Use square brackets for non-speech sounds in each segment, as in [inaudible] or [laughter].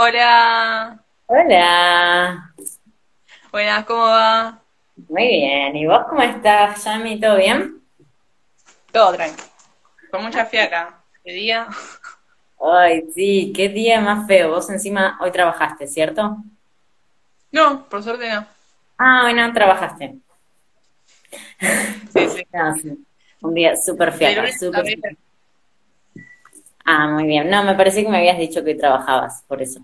Hola. Hola. Buenas, ¿cómo va? Muy bien. ¿Y vos cómo estás, Yami? ¿Todo bien? Todo tranquilo. Con mucha fiaca. ¿Qué día? Ay, sí, qué día más feo. Vos encima hoy trabajaste, ¿cierto? No, por suerte no. Ah, hoy no trabajaste. Sí, sí. [laughs] No, sí. Un día súper fiaca, súper. Ah, muy bien. No, me parecía que me habías dicho que trabajabas, por eso.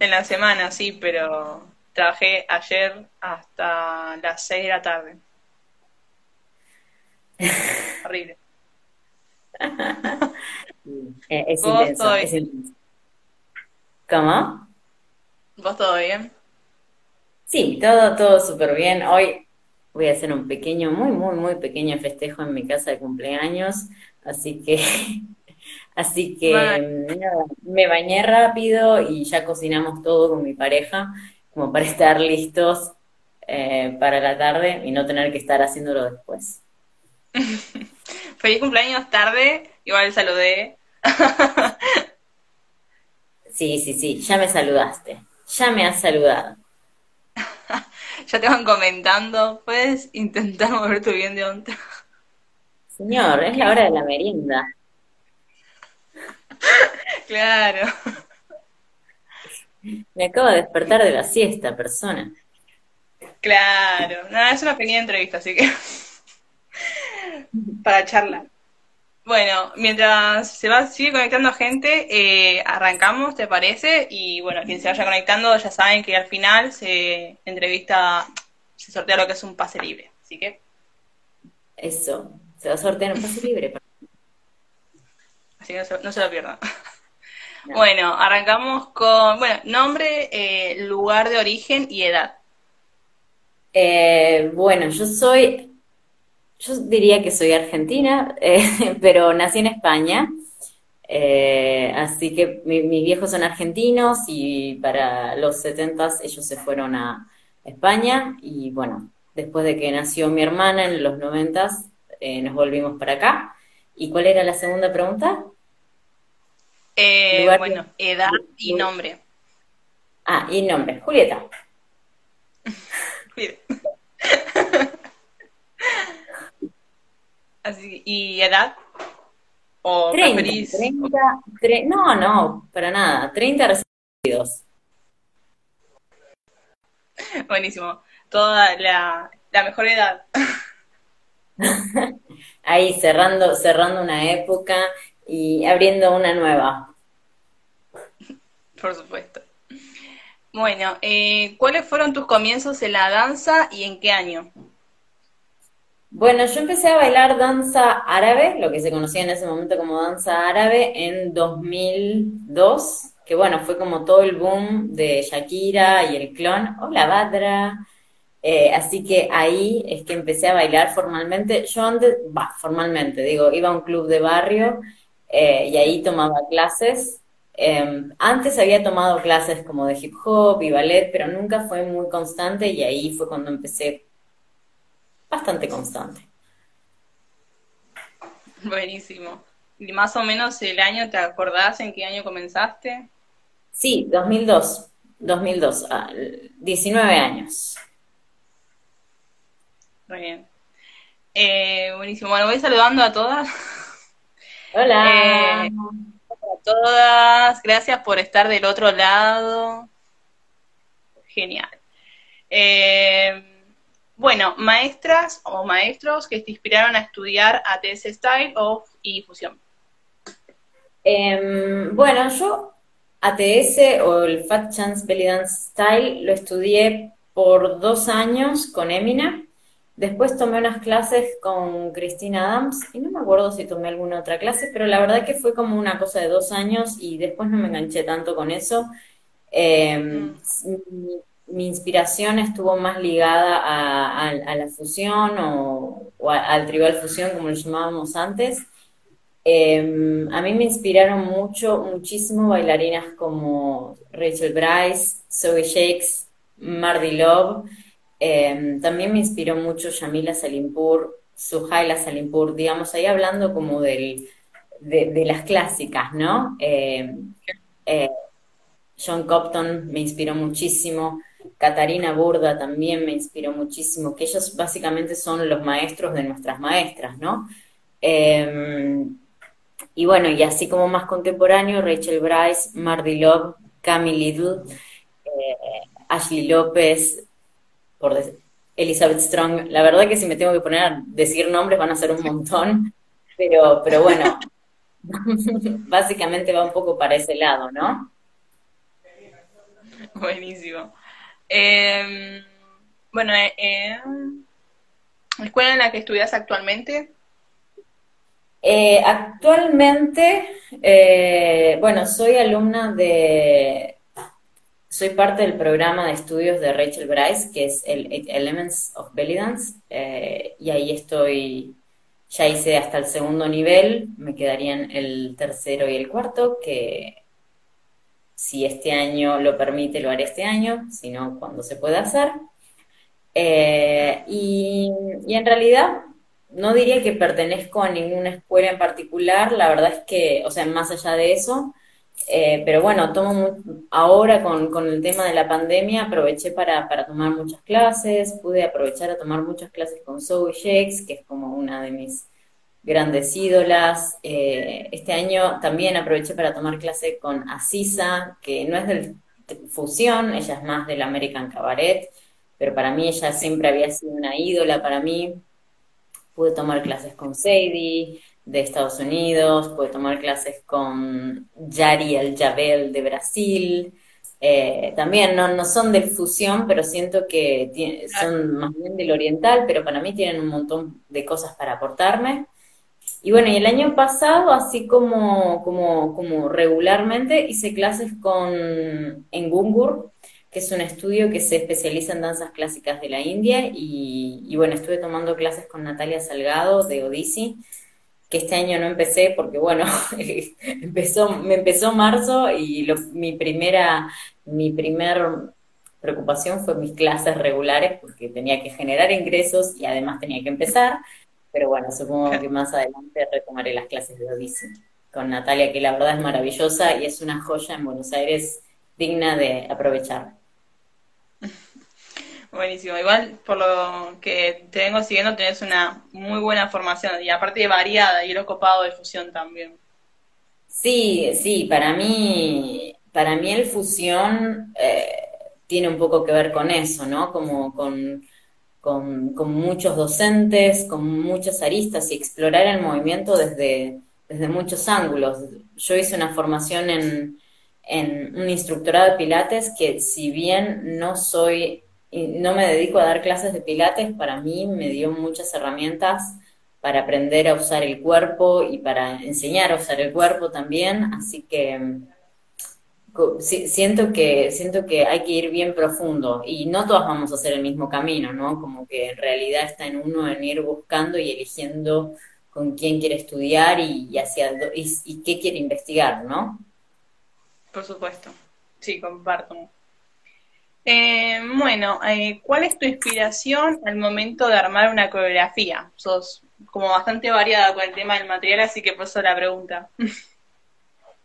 En la semana, sí, pero trabajé ayer hasta las 6 de la tarde. [laughs] Horrible. [laughs] Eh, es ¿Vos intenso, todo es intenso. ¿Cómo? ¿Vos todo bien? Sí, todo, todo súper bien. Hoy voy a hacer un pequeño, muy, muy, muy pequeño festejo en mi casa de cumpleaños, así que, [laughs] así que nada, me bañé rápido y ya cocinamos todo con mi pareja, como para [laughs] estar listos eh, para la tarde y no tener que estar haciéndolo después. [laughs] feliz cumpleaños tarde. Igual saludé. Sí, sí, sí, ya me saludaste, ya me has saludado. Ya te van comentando. ¿Puedes intentar moverte bien de onda? Señor, es la hora de la merienda. [laughs] Claro. Me acabo de despertar de la siesta, persona. Claro. No, es una pequeña entrevista, así que [laughs] para charlar. Bueno, mientras se va, sigue conectando gente, eh, arrancamos, ¿te parece? Y bueno, quien se vaya conectando ya saben que al final se entrevista, se sortea lo que es un pase libre. Así que, Eso, se va a sortear un pase libre. [laughs] así que no se, no se lo pierdan. [laughs] No. Bueno, arrancamos con, bueno, nombre, eh, lugar de origen y edad. Eh, bueno, yo soy, yo diría que soy argentina, [laughs] eh, pero nací en España, eh, así que mi- mis viejos son argentinos y para los setentas ellos se fueron a España y bueno, después de que nació mi hermana en los noventas eh, nos volvimos para acá. ¿Y cuál era la segunda pregunta? Eh, bueno, edad y nombre. Ah, y nombre, Julieta. [laughs] [laughs] Así, ¿y edad? ¿O 30, preferís? 30, tre- no, no, para nada, 30 recién cumplidos. Buenísimo. Toda la, la mejor edad. [laughs] [laughs] Ahí cerrando, cerrando una época y abriendo una nueva. Por supuesto. Bueno, eh, ¿cuáles fueron tus comienzos en la danza y en qué año? Bueno, yo empecé a bailar danza árabe, lo que se conocía en ese momento como danza árabe, en 2002, que bueno, fue como todo el boom de Shakira y el clon. Hola, Badra. Eh, así que ahí es que empecé a bailar formalmente. Yo antes, va, formalmente, digo, iba a un club de barrio eh, y ahí tomaba clases. Eh, antes había tomado clases como de hip hop y ballet, pero nunca fue muy constante y ahí fue cuando empecé bastante constante. Buenísimo. ¿Y más o menos el año, te acordás en qué año comenzaste? Sí, 2002, 2002, ah, 19 años. Muy bien. Eh, buenísimo. Bueno, voy saludando a todas. Hola. [laughs] Eh, a todas. Gracias por estar del otro lado. Genial. Eh, bueno, maestras o maestros que te inspiraron a estudiar ATS Style o, y Fusión. Em, bueno, yo ATS o el Fat Chance Belly Dance Style lo estudié por dos años con Emina. Después tomé unas clases con Christina Adams y no me acuerdo si tomé alguna otra clase, pero la verdad que fue como una cosa de dos años y después no me enganché tanto con eso. Eh, Mm, mi, mi inspiración estuvo más ligada a, a- a la fusión o, o a- al tribal fusión, como lo llamábamos antes. Eh, a mí me inspiraron mucho, muchísimo bailarinas como Rachel Bryce, Zoe Shakes, Mardi Love. Eh, también me inspiró mucho Yamila Salimpur, Suhaila Salimpur, digamos, ahí hablando como de, de las clásicas, ¿no? Eh, eh, John Copton me inspiró muchísimo, Catarina Burda también me inspiró muchísimo, que ellos básicamente son los maestros de nuestras maestras, ¿no? Em, y bueno, y así como más contemporáneo, Rachel Bryce, Mardy Love, Cami Little, eh, Ashley López, por Elizabeth Strong. La verdad que si me tengo que poner a decir nombres van a ser un montón, pero, pero bueno, [laughs] básicamente va un poco para ese lado, ¿no? Buenísimo. Em, bueno, eh, ¿la escuela en la que estudias actualmente? Eh, actualmente, eh, bueno, soy alumna de, soy parte del programa de estudios de Rachel Bryce, que es el Elements of Belly Dance, y ahí estoy, ya hice hasta el segundo nivel, me quedarían el tercero y el cuarto, que si este año lo permite, lo haré este año, si no, cuando se pueda hacer. Eh, y, en realidad no diría que pertenezco a ninguna escuela en particular, la verdad es que, o sea, más allá de eso, eh, pero bueno, tomo ahora con, el tema de la pandemia, aproveché para, para, tomar muchas clases, pude aprovechar a tomar muchas clases con Zoe Shakes, que es como una de mis grandes ídolas. Eh, este año también aproveché para tomar clase con Asisa, que no es del fusión, ella es más del American Cabaret, pero para mí ella siempre había sido una ídola para mí. Pude tomar clases con Sadie de Estados Unidos, pude tomar clases con Yari El Jabel de Brasil. Eh, también no, no son del fusión, pero siento que son más bien del oriental, pero para mí tienen un montón de cosas para aportarme. Y bueno, y el año pasado, así como, como, como regularmente, hice clases con en Gungur, que es un estudio que se especializa en danzas clásicas de la India, y, bueno, estuve tomando clases con Natalia Salgado de Odissi, que este año no empecé porque, bueno, [laughs] empezó, me empezó marzo y mi primera, mi primer preocupación fue mis clases regulares porque tenía que generar ingresos y además tenía que empezar. Pero bueno, supongo que más adelante retomaré las clases de Odissi con Natalia, que la verdad es maravillosa y es una joya en Buenos Aires digna de aprovechar. Buenísimo. Igual, por lo que te vengo siguiendo, tenés una muy buena formación y aparte variada y lo copado de fusión también. Sí, sí, para mí, para mí el fusión eh, tiene un poco que ver con eso, ¿no? Como con con, muchos docentes, con muchas aristas y explorar el movimiento desde, desde muchos ángulos. Yo hice una formación en, en un instructorado de pilates que si bien no soy, no me dedico a dar clases de pilates, para mí me dio muchas herramientas para aprender a usar el cuerpo y para enseñar a usar el cuerpo también, así que siento que, siento que hay que ir bien profundo y no todas vamos a hacer el mismo camino, ¿no? Como que en realidad está en uno en ir buscando y eligiendo con quién quiere estudiar y, hacia y, qué quiere investigar, ¿no? Por supuesto, sí, comparto. Eh, bueno, eh, ¿cuál es tu inspiración al momento de armar una coreografía? Sos como bastante variada con el tema del material, así que por eso la pregunta.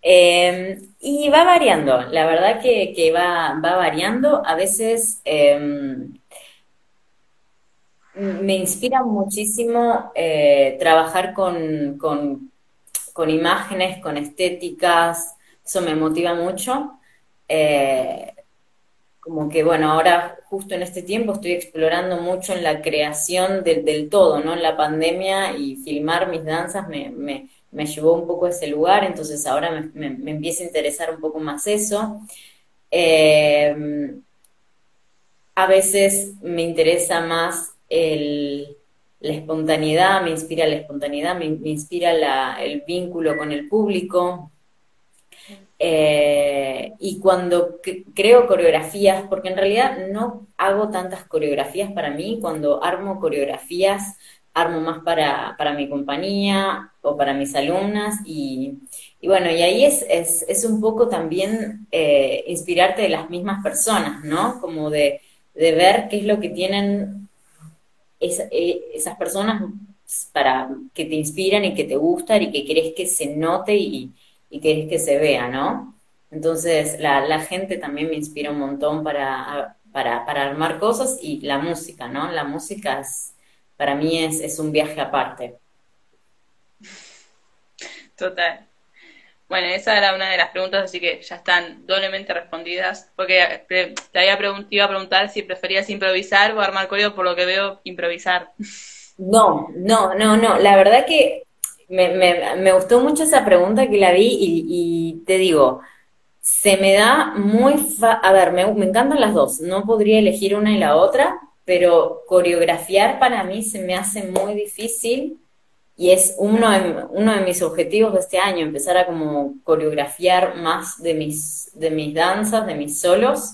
Em, y va variando, la verdad que, va, variando. A veces em, me inspira muchísimo eh, trabajar con, imágenes, con estéticas, eso me motiva mucho. Como que, bueno, ahora justo en este tiempo estoy explorando mucho en la creación del todo, ¿no? En la pandemia y filmar mis danzas me me llevó un poco a ese lugar, entonces ahora me, empieza a interesar un poco más eso. Eh, a veces me interesa más la espontaneidad, me inspira la espontaneidad, me, inspira el vínculo con el público. Eh, y cuando creo coreografías, porque en realidad no hago tantas coreografías para mí, cuando armo coreografías armo más para, para mi compañía o para mis alumnas y, bueno, y ahí es, es, un poco también eh, inspirarte de las mismas personas, ¿no? Como de, ver qué es lo que tienen eh, esas personas para que te inspiran y que te gustan y que querés que se note y, y querés que se vea, ¿no? Entonces, la, la gente también me inspira un montón para, para, para, armar cosas y la música, ¿no? La música es, para mí es, es un viaje aparte. Total. Bueno, esa era una de las preguntas, así que ya están doblemente respondidas, porque te había iba a preguntar si preferías improvisar o armar coreo, por lo que veo, improvisar. No, no, no, no. La verdad que me, me, gustó mucho esa pregunta que la vi y, te digo, se me da muy... a ver, me, me encantan las dos, no podría elegir una y la otra, pero coreografiar para mí se me hace muy difícil y es uno de, uno de mis objetivos de este año, empezar a como coreografiar más de mis, de mis danzas, de mis solos.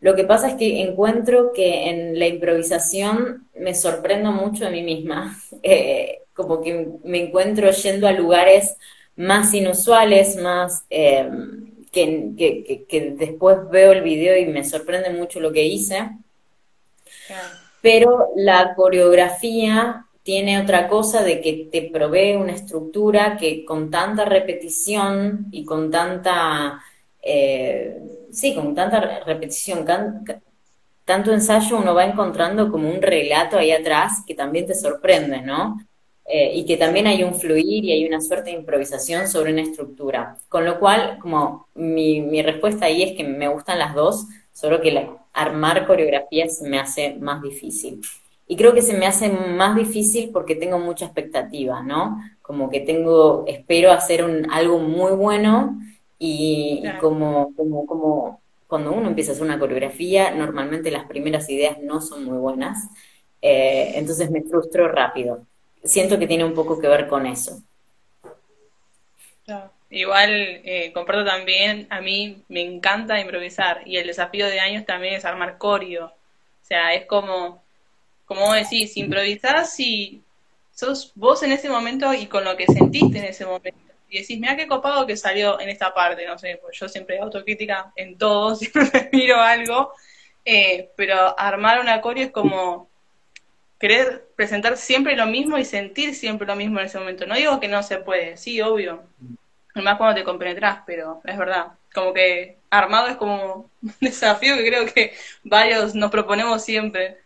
Lo que pasa es que encuentro que en la improvisación me sorprendo mucho de mí misma, [laughs] eh, como que me encuentro yendo a lugares más inusuales, más eh, que, que, que, después veo el video y me sorprende mucho lo que hice. Pero la coreografía tiene otra cosa de que te provee una estructura que con tanta repetición y con tanta, eh, sí, con tanta repetición, tanto ensayo uno va encontrando como un relato ahí atrás que también te sorprende, ¿no? Eh, y que también hay un fluir y hay una suerte de improvisación sobre una estructura. Con lo cual, como mi, mi respuesta ahí es que me gustan las dos, solo que armar coreografías me hace más difícil. Y creo que se me hace más difícil porque tengo mucha expectativa, ¿no? Como que tengo, espero hacer un, algo muy bueno y, como, como, como cuando uno empieza a hacer una coreografía, normalmente las primeras ideas no son muy buenas, eh, entonces me frustro rápido. Siento que tiene un poco que ver con eso. Igual, eh, comparto también, a mí me encanta improvisar y el desafío de años también es armar coreo. O sea, es como como decís, improvisás y sos vos en ese momento y con lo que sentiste en ese momento. Y decís, mira qué copado que salió en esta parte, no sé, pues yo siempre autocrítica en todo, [laughs] siempre miro algo, eh, pero armar una coreo es como querer presentar siempre lo mismo y sentir siempre lo mismo en ese momento. No digo que no se puede, sí, obvio, más cuando te compenetras, pero es verdad, como que armado es como un [laughs] desafío que creo que varios nos proponemos siempre.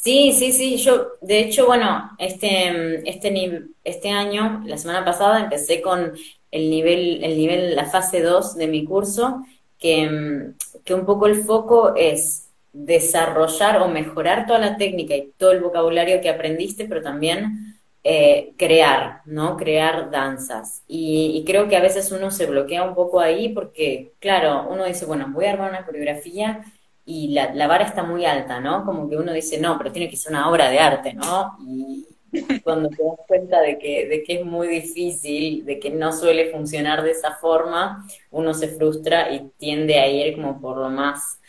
Sí, sí, sí, yo, de hecho, bueno, este, este, este año, la semana pasada, empecé con el nivel, el nivel, la fase 2 de mi curso, que, que un poco el foco es desarrollar o mejorar toda la técnica y todo el vocabulario que aprendiste, pero también eh, crear, ¿no? Crear danzas. Y, y, creo que a veces uno se bloquea un poco ahí porque, claro, uno dice, bueno, voy a armar una coreografía y la, la, vara está muy alta, ¿no? Como que uno dice, no, pero tiene que ser una obra de arte, ¿no? Y [laughs] cuando te das cuenta de que, de que es muy difícil, de que no suele funcionar de esa forma, uno se frustra y tiende a ir como por lo más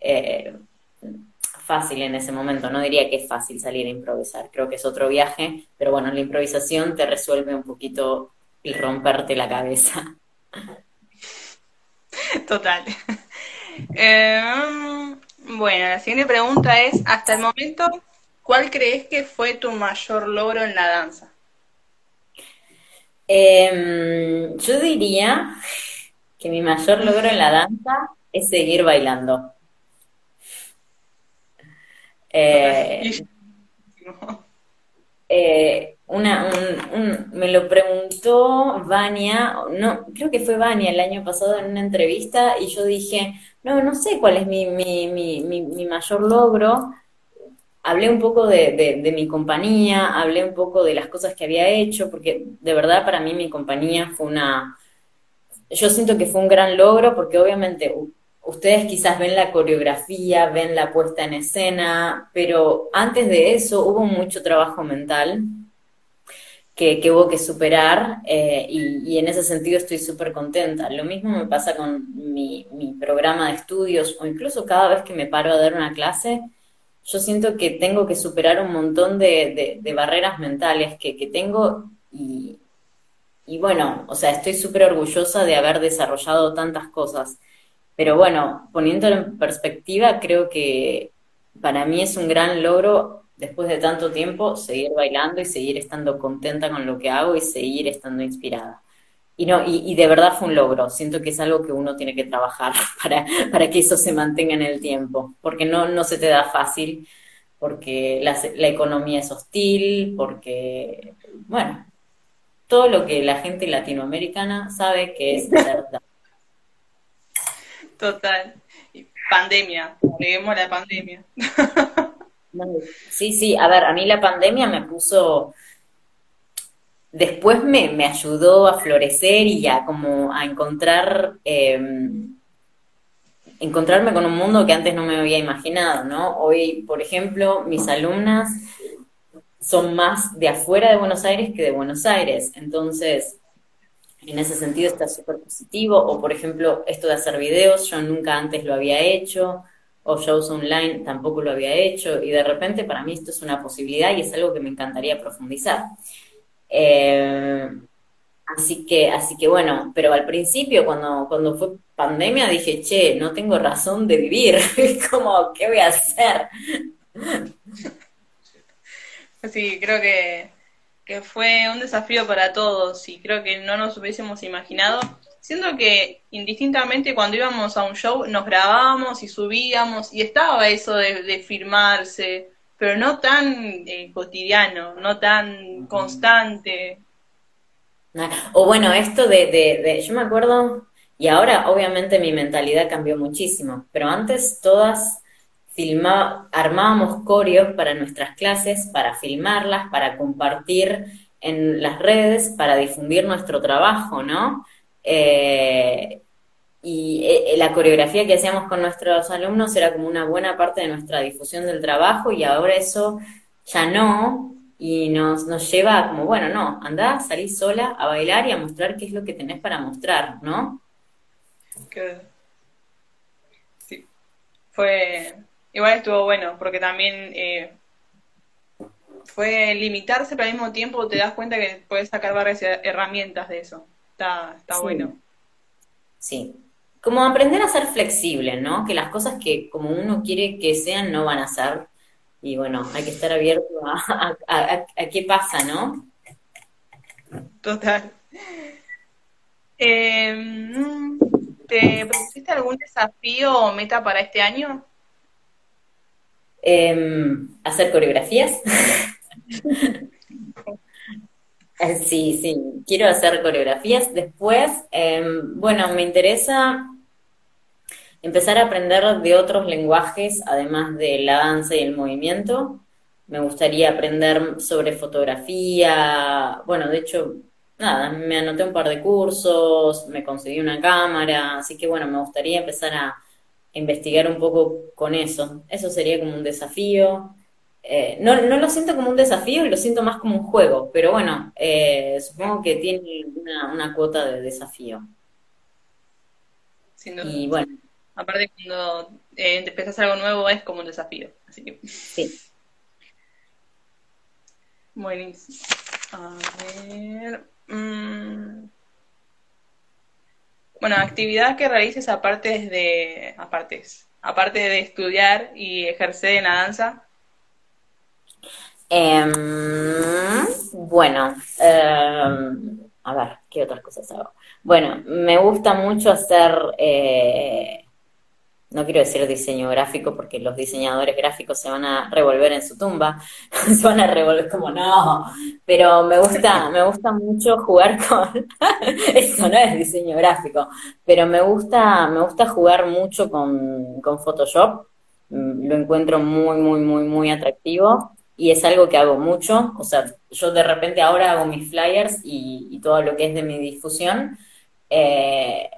eh, fácil en ese momento. No diría que es fácil salir a improvisar, creo que es otro viaje, pero bueno, la improvisación te resuelve un poquito y romperte la cabeza. Total. Eh, bueno, la siguiente pregunta es, hasta el momento, ¿cuál crees que fue tu mayor logro en la danza? Em, yo diría que mi mayor logro en la danza es seguir bailando. Eh, [laughs] eh, una, un, me lo preguntó Vania, no, creo que fue Vania el año pasado en una entrevista y yo dije, no, no sé cuál es mi, mi, mi, mi, mayor logro. Hablé un poco de, de, mi compañía, hablé un poco de las cosas que había hecho, porque de verdad para mí mi compañía fue una... Yo siento que fue un gran logro porque obviamente ustedes quizás ven la coreografía, ven la puesta en escena, pero antes de eso hubo mucho trabajo mental que, hubo que superar eh, y, en ese sentido estoy súper contenta. Lo mismo me pasa con mi, programa de estudios o incluso cada vez que me paro a dar una clase, yo siento que tengo que superar un montón de, barreras mentales que, tengo y, y, bueno, o sea, estoy súper orgullosa de haber desarrollado tantas cosas. Pero bueno, poniéndolo en perspectiva, creo que para mí es un gran logro después de tanto tiempo, seguir bailando y seguir estando contenta con lo que hago y seguir estando inspirada. y no, y, de verdad fue un logro. Siento que es algo que uno tiene que trabajar [laughs] para, para que eso se mantenga en el tiempo, porque no, no se te da fácil, porque la, la economía es hostil, porque, bueno, todo lo que la gente latinoamericana sabe que es [laughs] verdad. Total. Pandemia, a la pandemia. Sí, sí, a ver, a mí la pandemia me puso después me, me, ayudó a florecer y a como a encontrar, em, encontrarme con un mundo que antes no me había imaginado, ¿no? Hoy, por ejemplo, mis alumnas son más de afuera de Buenos Aires que de Buenos Aires, entonces, en ese sentido está súper positivo, o por ejemplo, esto de hacer videos, yo nunca antes lo había hecho, o shows online tampoco lo había hecho, y de repente para mí esto es una posibilidad y es algo que me encantaría profundizar. Eh, así que, así que bueno, pero al principio cuando, cuando fue pandemia dije, che, no tengo razón de vivir, [laughs] como, ¿qué voy a hacer? Sí, creo que, que fue un desafío para todos y creo que no nos hubiésemos imaginado, siendo que indistintamente cuando íbamos a un show nos grabábamos y subíamos y estaba eso de, de firmarse, pero no tan eh, cotidiano, no tan constante. O bueno, esto de, de, yo me acuerdo, y ahora obviamente mi mentalidad cambió muchísimo, pero antes todas filmá, armábamos coreos para nuestras clases, para filmarlas, para compartir en las redes, para difundir nuestro trabajo, ¿no? Eh, y eh, la coreografía que hacíamos con nuestros alumnos era como una buena parte de nuestra difusión del trabajo y ahora eso ya no, y nos, nos lleva como, bueno, no, anda, salí sola a bailar y a mostrar qué es lo que tenés para mostrar, ¿no? Sí, fue, igual estuvo bueno, porque también eh, fue limitarse, pero al mismo tiempo te das cuenta que puedes sacar varias herramientas de eso. Está, está bueno. Sí, como aprender a ser flexible, ¿no? Que las cosas que como uno quiere que sean no van a ser. Y bueno, hay que estar abierto a, a, qué pasa, ¿no? Total. Em, ¿Te propusiste algún desafío o meta para este año? Em, hacer coreografías. Eh, sí, sí, quiero hacer coreografías. Después, em, bueno, me interesa empezar a aprender de otros lenguajes, además de la danza y el movimiento. Me gustaría aprender sobre fotografía. Bueno, de hecho, nada, me anoté un par de cursos, me conseguí una cámara, así que bueno, me gustaría empezar a investigar un poco con eso. Eso sería como un desafío. Eh, no, no, lo siento como un desafío, lo siento más como un juego, pero bueno, eh, supongo que tiene una, cuota de desafío. Y bueno. Aparte, cuando eh, empezás algo nuevo es como un desafío. Así que. Sí. Buenísimo. A ver. Mm. Bueno, actividad que realices aparte de. Aparte, aparte de estudiar y ejercer en la danza. Em, bueno, em, a ver, ¿qué otras cosas hago? Bueno, me gusta mucho hacer, eh, no quiero decir diseño gráfico porque los diseñadores gráficos se van a revolver en su tumba, [laughs] se van a revolver como no, pero me gusta, me gusta mucho jugar con, [laughs] eso no es diseño gráfico, pero me gusta, me gusta jugar mucho con, con Photoshop, mm, lo encuentro muy, muy, muy, muy atractivo y es algo que hago mucho, o sea, yo de repente ahora hago mis flyers y, todo lo que es de mi difusión, eh,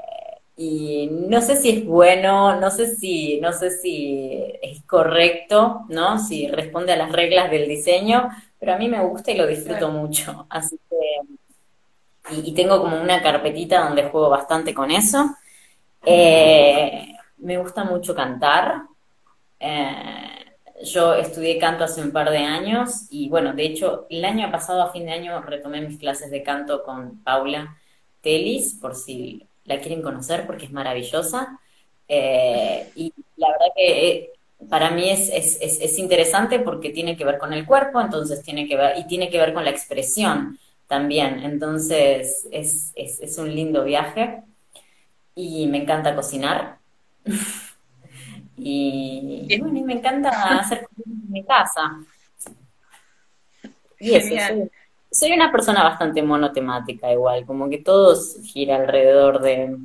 y no sé si es bueno, no sé si, no sé si es correcto, ¿no? Si responde a las reglas del diseño, pero a mí me gusta y lo disfruto mucho, así que, y, tengo como una carpetita donde juego bastante con eso. Eh, me gusta mucho cantar. Eh, yo estudié canto hace un par de años y bueno, de hecho, el año pasado, a fin de año, retomé mis clases de canto con Paula Telis, por si la quieren conocer, porque es maravillosa. Eh, y la verdad que eh, para mí es, es, es, interesante porque tiene que ver con el cuerpo, entonces tiene que ver, y tiene que ver con la expresión también. Entonces es, es, un lindo viaje y me encanta cocinar. [laughs] y, bueno, me encanta hacer en mi casa. Y eso, soy, una persona bastante monotemática igual, como que todo gira alrededor de,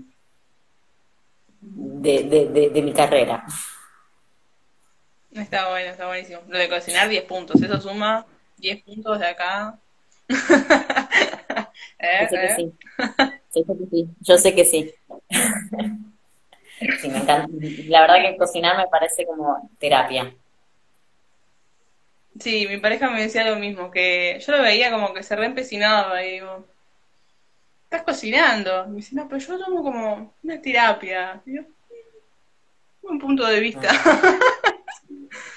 de, de mi carrera. Está bueno, está buenísimo. Lo de cocinar 10 puntos, eso suma 10 puntos de acá [laughs] ¿Eh? Yo sé que sí. Yo sé que sí. [laughs] sí, me encanta. La verdad que cocinar me parece como terapia. Sí, mi pareja me decía lo mismo, que yo lo veía como que se reempecinaba y digo, estás cocinando. Me dice, no, pero yo tomo como una terapia. Yo, un punto de vista. Ah. [laughs]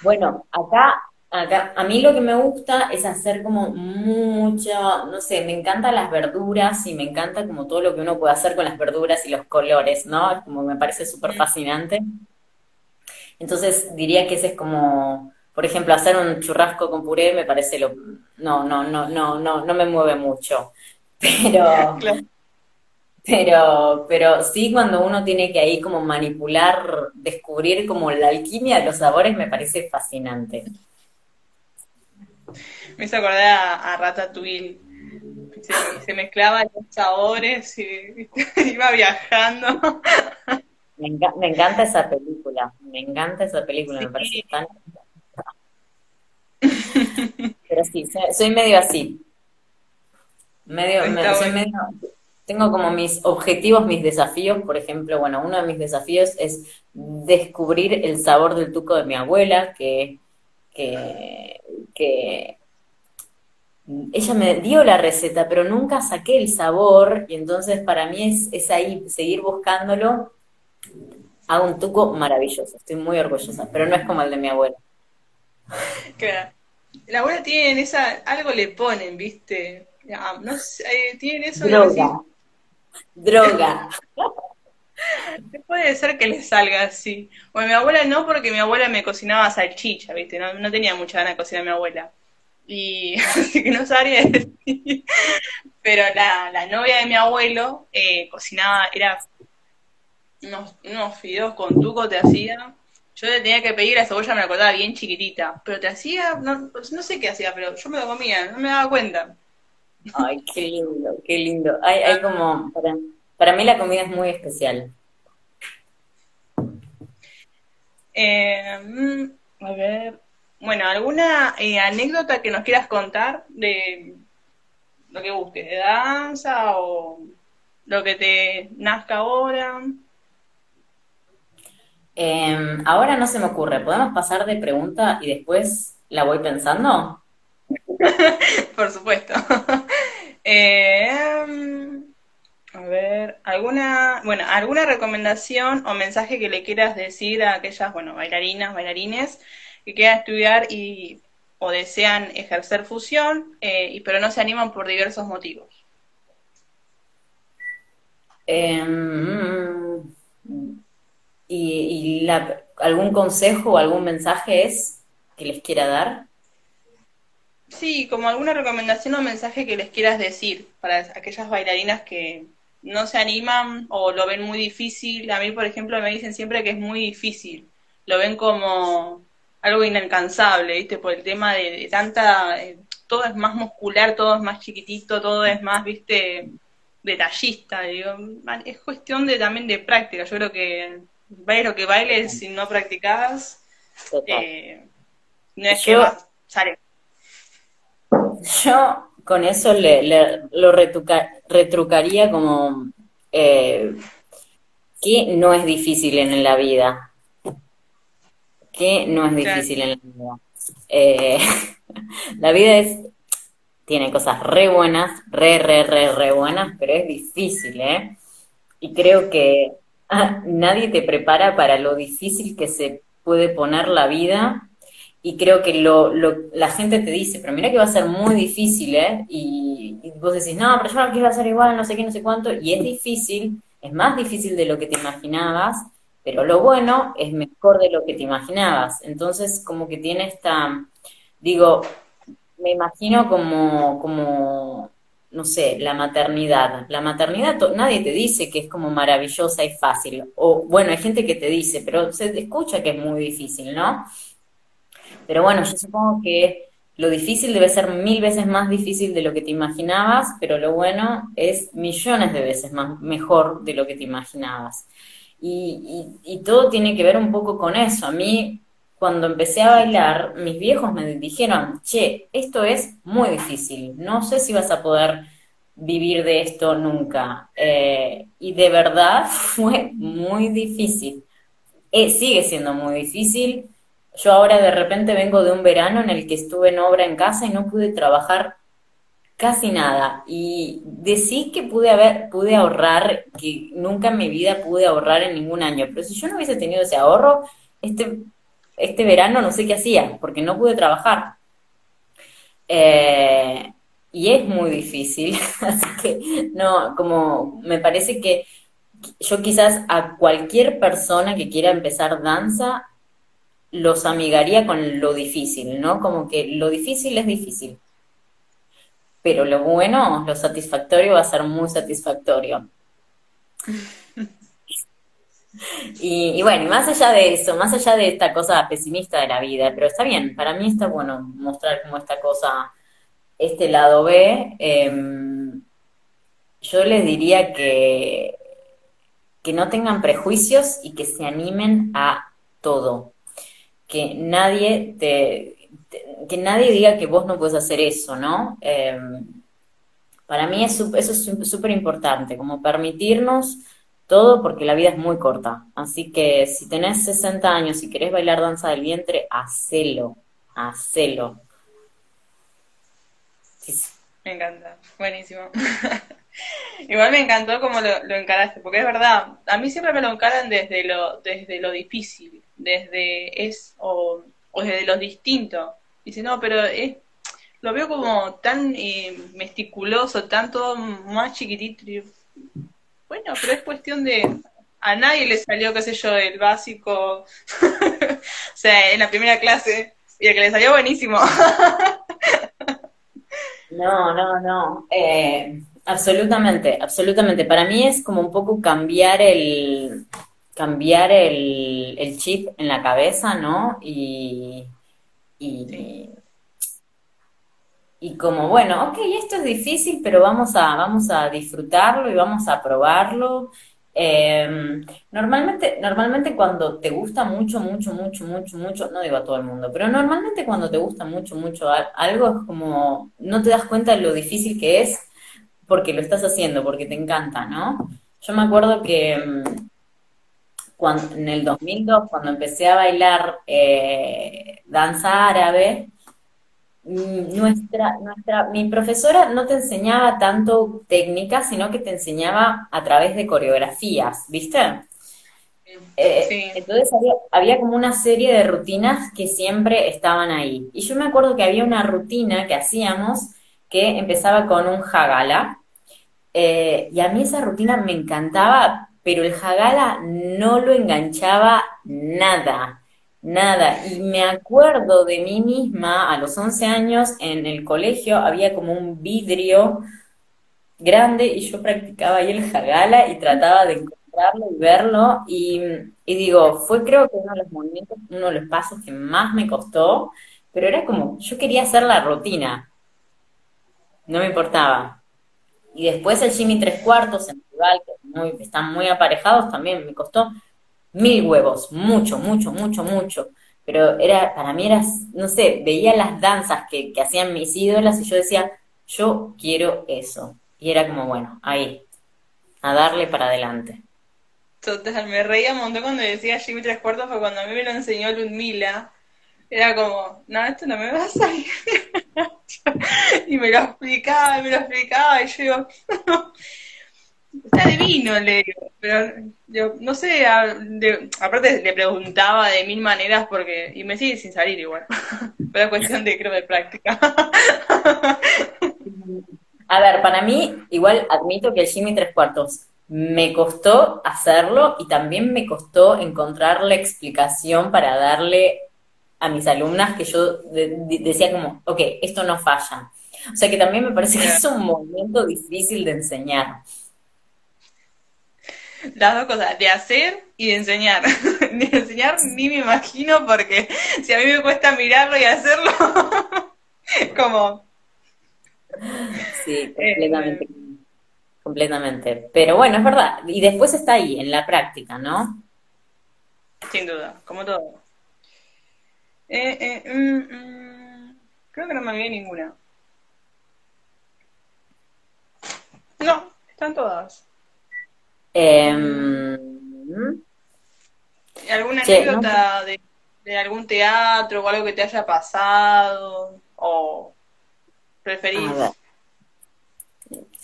Bueno, acá Acá, a mí lo que me gusta es hacer como mucho, no sé, me encantan las verduras y me encanta como todo lo que uno puede hacer con las verduras y los colores, ¿no? Como me parece súper fascinante. Entonces diría que ese es como, por ejemplo, hacer un churrasco con puré me parece lo, no, no, no, no, no, no me mueve mucho. [laughs] Pero, pero, pero sí cuando uno tiene que ahí como manipular, descubrir como la alquimia de los sabores me parece fascinante. Me hizo acordar a, Ratatouille. Se, mezclaban los sabores y, [laughs] iba viajando. Me, encanta esa película, me encanta esa película, me parece tan... [laughs] Pero sí, soy, medio así. Medio, soy medio, tengo como mis objetivos, mis desafíos. Por ejemplo, bueno, uno de mis desafíos es descubrir el sabor del tuco de mi abuela, que, que, que ella me dio la receta, pero nunca saqué el sabor, y entonces para mí es, es ahí seguir buscándolo. Hago un tuco maravilloso, estoy muy orgullosa, pero no es como el de mi abuela. [laughs] Claro. La abuela tiene esa, algo le ponen, ¿viste? No sé, eh, tienen eso. Droga. Droga. [laughs] Puede ser que le salga así. Bueno, mi abuela no, porque mi abuela me cocinaba salchicha, ¿viste? No, no tenía mucha ganas de cocinar a mi abuela y [laughs] así que no sabría decir. Pero la, la novia de mi abuelo eh, cocinaba, era unos, unos fideos con tuco te hacía. Yo le tenía que pedir la cebolla, me la cortaba bien chiquitita, pero te hacía, no, no sé qué hacía, pero yo me lo comía, no me daba cuenta. Ay, qué lindo, qué lindo. Hay, hay como, para, para mí la comida es muy especial. Eh, mm, a ver, bueno, ¿alguna eh, anécdota que nos quieras contar de lo que busques, de danza o lo que te nazca ahora? Em, ahora no se me ocurre. ¿Podemos pasar de pregunta y después la voy pensando? [laughs] Por supuesto. [laughs] Em, a ver, alguna, bueno, alguna recomendación o mensaje que le quieras decir a aquellas, bueno, bailarinas, bailarines que quieran estudiar y, o desean ejercer fusión, eh, y, pero no se animan por diversos motivos. Em, ¿Y, algún consejo o algún mensaje es que les quiera dar? Sí, como alguna recomendación o mensaje que les quieras decir para aquellas bailarinas que no se animan o lo ven muy difícil. A mí, por ejemplo, me dicen siempre que es muy difícil. Lo ven como algo inalcanzable, ¿viste? Por el tema de, tanta, eh, todo es más muscular, todo es más chiquitito, todo es más, ¿viste? Detallista, digo, es cuestión de también de práctica. Yo creo que bailes lo que bailes, si no practicabas, eh, no es que sale. Yo con eso le, lo retrucaría como eh, que no es difícil en la vida que no es difícil en la vida. Eh, [laughs] la vida es, tiene cosas re buenas, re, re, re, re buenas, pero es difícil, ¿eh? Y creo que [laughs] nadie te prepara para lo difícil que se puede poner la vida. Y creo que lo, lo, la gente te dice, pero mira que va a ser muy difícil, ¿eh? Y, y vos decís, no, pero yo no quiero hacer igual, no sé qué, no sé cuánto. Y es difícil, es más difícil de lo que te imaginabas pero lo bueno es mejor de lo que te imaginabas. Entonces, como que tiene esta, digo, me imagino como, como no sé, la maternidad. La maternidad nadie te dice que es como maravillosa y fácil. O bueno, hay gente que te dice, pero se escucha que es muy difícil, ¿no? Pero bueno, yo supongo que lo difícil debe ser mil veces más difícil de lo que te imaginabas, pero lo bueno es millones de veces más mejor de lo que te imaginabas. Y todo tiene que ver un poco con eso. A mí cuando empecé a bailar, mis viejos me dijeron, che, esto es muy difícil, no sé si vas a poder vivir de esto nunca. Eh, y de verdad [laughs] fue muy difícil. Eh, sigue siendo muy difícil. Yo ahora de repente vengo de un verano en el que estuve en obra en casa y no pude trabajar casi nada. Y decí que pude haber, pude ahorrar, que nunca en mi vida pude ahorrar en ningún año. Pero si yo no hubiese tenido ese ahorro, este este verano no sé qué hacía, porque no pude trabajar. Eh, y es muy difícil, [laughs] así que no, como me parece que yo quizás a cualquier persona que quiera empezar danza los amigaría con lo difícil, ¿no? Como que lo difícil es difícil, pero lo bueno, lo satisfactorio va a ser muy satisfactorio. [laughs] Y, bueno, más allá de eso, más allá de esta cosa pesimista de la vida, pero está bien, para mí está bueno mostrar como esta cosa, este lado B, em, yo les diría que, que no tengan prejuicios y que se animen a todo, que nadie te, que nadie diga que vos no puedes hacer eso, ¿no? Em, para mí eso, eso es súper importante, como permitirnos todo porque la vida es muy corta. Así que si tenés 60 años y querés bailar danza del vientre, hacelo, hacelo. Me encanta, buenísimo. [laughs] Igual me encantó como lo, encaraste, porque es verdad, a mí siempre me lo encaran desde lo, desde lo difícil, desde es, o, desde lo distinto. Dice, no, pero es, lo veo como tan eh, mesticuloso, tanto más chiquitito. Bueno, pero es cuestión de. A nadie le salió, qué sé yo, el básico. [laughs] o sea, en la primera clase. Y el que le salió buenísimo. [laughs] no, no, no. Eh, absolutamente, absolutamente. Para mí es como un poco cambiar el cambiar el, el chip en la cabeza, ¿no? Y, y, y como, bueno, ok, esto es difícil, pero vamos a, vamos a disfrutarlo y vamos a probarlo. Em, normalmente, normalmente cuando te gusta mucho, mucho, mucho, mucho, mucho, no digo a todo el mundo, pero normalmente cuando te gusta mucho, mucho algo es como, no te das cuenta de lo difícil que es porque lo estás haciendo, porque te encanta, ¿no? Yo me acuerdo que em, cuando, en el 2002, cuando empecé a bailar eh, danza árabe, nuestra, nuestra, mi profesora no te enseñaba tanto técnica, sino que te enseñaba a través de coreografías, ¿viste? Eh, entonces había, había, como una serie de rutinas que siempre estaban ahí. Y yo me acuerdo que había una rutina que hacíamos que empezaba con un jagala. Eh, y a mí esa rutina me encantaba, pero el jagala no lo enganchaba nada. Nada, y me acuerdo de mí misma a los 11 años en el colegio, había como un vidrio grande y yo practicaba ahí el jagala y trataba de encontrarlo y verlo. Y, digo, fue creo que uno de los movimientos, uno de los pasos que más me costó, pero era como, yo quería hacer la rutina, no me importaba. Y después el Jimmy tres cuartos en rival, que están muy aparejados, también me costó mil huevos, mucho, mucho, mucho, mucho. Pero era, para mí era, no sé, veía las danzas que, que hacían mis ídolas y yo decía, yo quiero eso. Y era como, bueno, ahí, a darle para adelante. Total, me reía un montón cuando decía Jimmy Tres Cuartos, fue cuando a mí me lo enseñó Ludmila. Era como, no, esto no me va a salir. [laughs] y me lo explicaba, y me lo explicaba, y yo digo, [laughs] Está divino, le digo, pero yo no sé, aparte le preguntaba de mil maneras porque, y me sigue sin salir igual, [laughs] pero es cuestión de, creo, de práctica. [laughs] A ver, para mí, igual admito que el Jimmy tres cuartos me costó hacerlo y también me costó encontrar la explicación para darle a mis alumnas que yo decía como, ok, esto no falla. O sea que también me parece que es un movimiento difícil de enseñar. Las dos cosas, de hacer y de enseñar. [laughs] De enseñar ni me imagino porque si a mí me cuesta mirarlo y hacerlo, [laughs] como... Sí, completamente. completamente. Pero bueno, es verdad. Y después está ahí, en la práctica, ¿no? Sin duda, como todo. Eh, eh, mm, mm, creo que no me olvidé ninguna. No, están todas. Em, ¿Alguna anécdota de, algún teatro o algo que te haya pasado? ¿O preferís?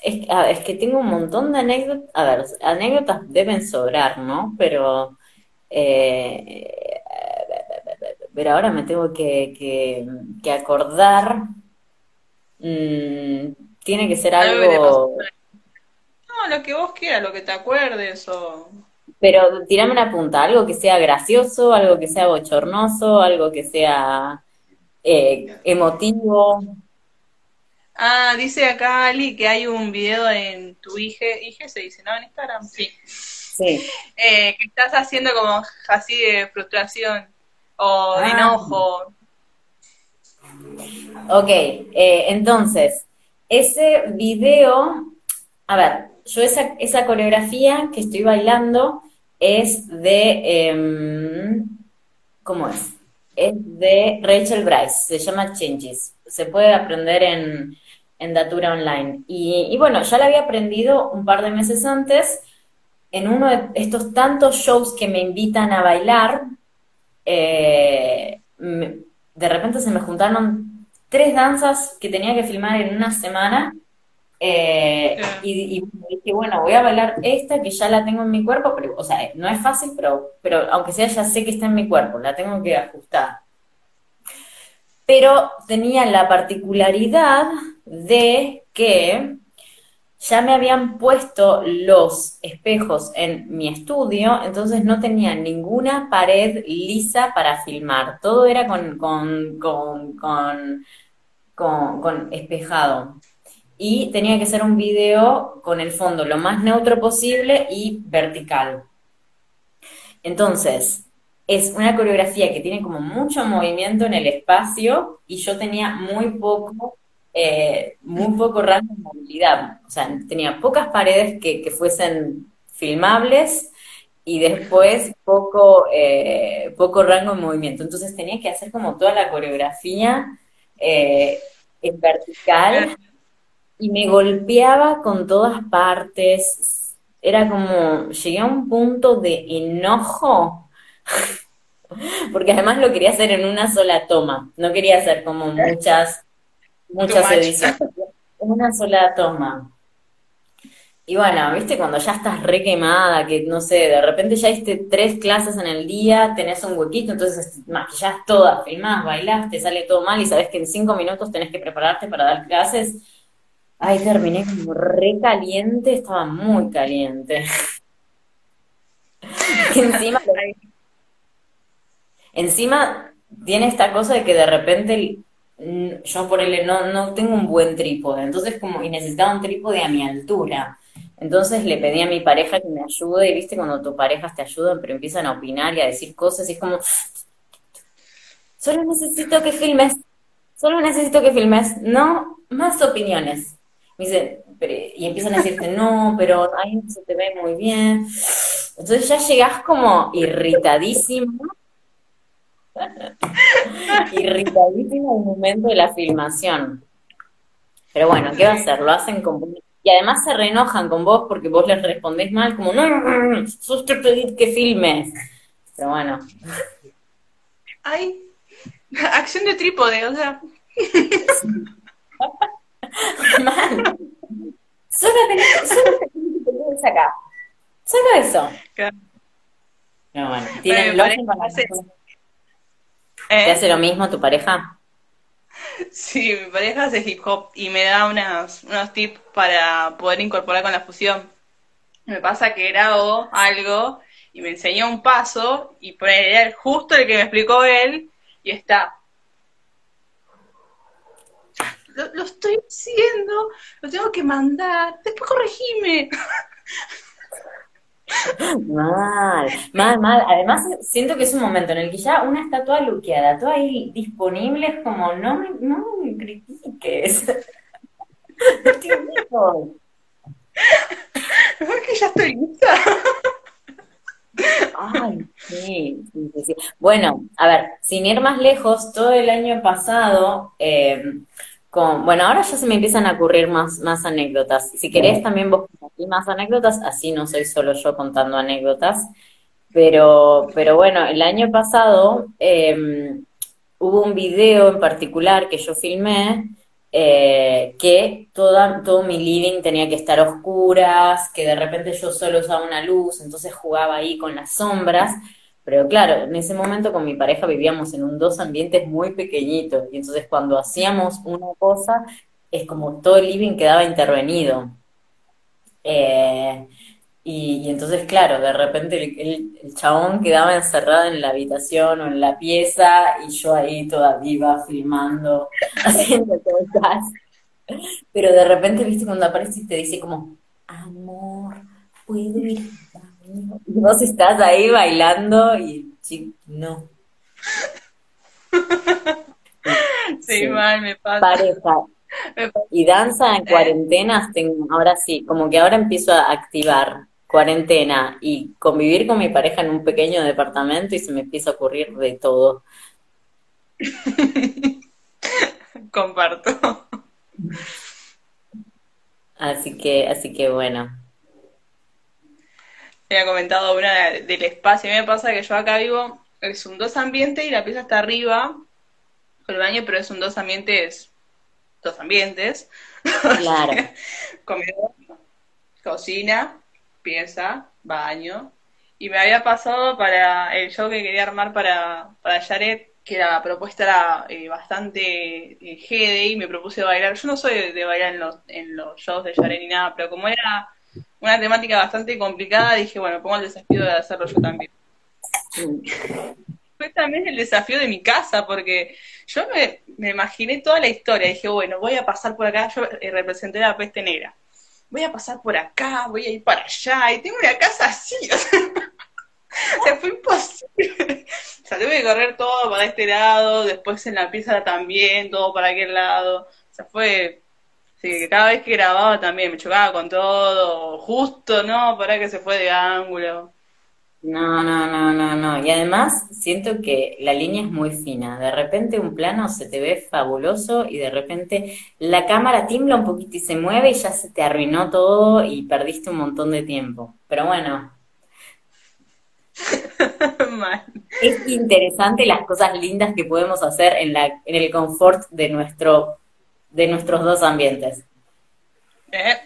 Es, es, que tengo un montón de anécdotas. A ver, anécdotas deben sobrar, ¿no? Pero. Eh, pero ahora me tengo que, que, acordar. Mm, tiene que ser algo lo que vos quieras, lo que te acuerdes o... Pero tirame una punta, algo que sea gracioso, algo que sea bochornoso, algo que sea eh, emotivo. Ah, dice acá Ali que hay un video en tu hija, hija se dice, ¿no? En Instagram, sí. Sí. Eh, que estás haciendo como así de frustración o de ah. enojo. Ok, eh, entonces, ese video, a ver, yo esa, esa coreografía que estoy bailando es de, em, ¿cómo es? Es de Rachel Bryce, se llama Changes. Se puede aprender en, en Datura Online. Y, bueno, ya la había aprendido un par de meses antes en uno de estos tantos shows que me invitan a bailar. Eh, de repente se me juntaron tres danzas que tenía que filmar en una semana eh, y, dije, bueno, voy a bailar esta que ya la tengo en mi cuerpo, pero, o sea, no es fácil, pero, pero aunque sea, ya sé que está en mi cuerpo, la tengo que ajustar. Pero tenía la particularidad de que ya me habían puesto los espejos en mi estudio, entonces no tenía ninguna pared lisa para filmar, todo era con, con, con, con, con espejado y tenía que ser un video con el fondo lo más neutro posible y vertical. Entonces, es una coreografía que tiene como mucho movimiento en el espacio y yo tenía muy poco, eh, muy poco rango de movilidad. O sea, tenía pocas paredes que, fuesen filmables y después poco, eh, poco rango de movimiento. Entonces tenía que hacer como toda la coreografía eh, en vertical y me golpeaba con todas partes. Era como, llegué a un punto de enojo, [laughs] porque además lo quería hacer en una sola toma, no quería hacer como muchas, muchas ediciones, [laughs] una sola toma. Y bueno, viste, cuando ya estás re quemada, que no sé, de repente ya hiciste tres clases en el día, tenés un huequito, entonces maquillás todas, filmás, bailás, te sale todo mal y sabes que en cinco minutos tenés que prepararte para dar clases Ay, terminé como re caliente, estaba muy caliente. [laughs] encima, encima tiene esta cosa de que de repente yo por él no, no tengo un buen trípode, entonces como y necesitaba un trípode a mi altura. Entonces le pedí a mi pareja que me ayude, y viste cuando tus parejas te ayudan, pero empiezan a opinar y a decir cosas, y es como, solo necesito que filmes, solo necesito que filmes, no más opiniones. Me dice, y empiezan a decirte, no, pero ahí no se te ve muy bien. Entonces ya llegás como irritadísimo, [laughs] irritadísimo en el momento de la filmación. Pero bueno, ¿qué va a hacer? Lo hacen con... Y además se reenojan con vos porque vos les respondés mal, como, no, no, no, no sos que filmes. Pero bueno. Ay, acción de trípode, o sea. Mal. [laughs] [laughs] Solo tenés, solo tenés acá. Solo eso. No, bueno, ¿tienen ¿Te hace lo mismo tu pareja? Sí, mi pareja hace hip hop y me da unas, unos tips para poder incorporar con la fusión. Me pasa que grabo algo y me enseñó un paso y por era justo el que me explicó él y está lo, estoy haciendo, lo tengo que mandar, después corregime. Mal, mal, mal. Además, siento que es un momento en el que ya una está toda luqueada, toda ahí disponible, es como, no me, no me critiques. es que ya estoy lista. Ay, sí, Bueno, a ver, sin ir más lejos, todo el año pasado, eh, con, bueno, ahora ya se me empiezan a ocurrir más, más anécdotas. Si querés también vos más anécdotas, así no soy solo yo contando anécdotas. Pero, pero bueno, el año pasado eh, hubo un video en particular que yo filmé eh, que toda, todo mi living tenía que estar a oscuras, que de repente yo solo usaba una luz, entonces jugaba ahí con las sombras. Pero claro, en ese momento con mi pareja vivíamos en un dos ambientes muy pequeñitos y entonces cuando hacíamos una cosa es como todo el living quedaba intervenido. Eh, y, entonces, claro, de repente el, chabón quedaba encerrado en la habitación o en la pieza y yo ahí toda viva filmando, [laughs] haciendo cosas. Pero de repente, viste, cuando aparece y te dice como, amor, puedo ir vos estás ahí bailando y no. [laughs] Sí, mal, me pasa. Pareja. Y danza en cuarentenas, tengo, ahora sí, como que ahora empiezo a activar cuarentena y convivir con mi pareja en un pequeño departamento y se me empieza a ocurrir de todo. [laughs] Comparto. Así que, así que bueno. Me ha comentado una del espacio. A mí me pasa que yo acá vivo, es un dos ambientes y la pieza está arriba con el baño, pero es un dos ambientes, dos ambientes. Claro. [laughs] Comedor, cocina, pieza, baño. Y me había pasado para el show que quería armar para, para Jared, que la propuesta era eh, bastante eh, y me propuse bailar. Yo no soy de, bailar en los, en los shows de Jared ni nada, pero como era una temática bastante complicada, dije, bueno, pongo el desafío de hacerlo yo también. Fue también el desafío de mi casa, porque yo me, me imaginé toda la historia. Dije, bueno, voy a pasar por acá. Yo eh, representé la peste negra voy a pasar por acá, voy a ir para allá, y tengo una casa así, o sea, [laughs] fue imposible. O sea, tuve que correr todo para este lado, después en la pieza también, todo para aquel lado. O sea, fue, que cada vez que grababa también me chocaba con todo, justo, ¿no? Para que se fue de ángulo. No, no, no, no, no. Y además siento que la línea es muy fina. De repente un plano se te ve fabuloso y de repente la cámara timbla un poquito y se mueve y ya se te arruinó todo y perdiste un montón de tiempo. Pero bueno. [laughs] es interesante las cosas lindas que podemos hacer en, la, en el confort de, nuestro, de nuestros dos ambientes. Eh,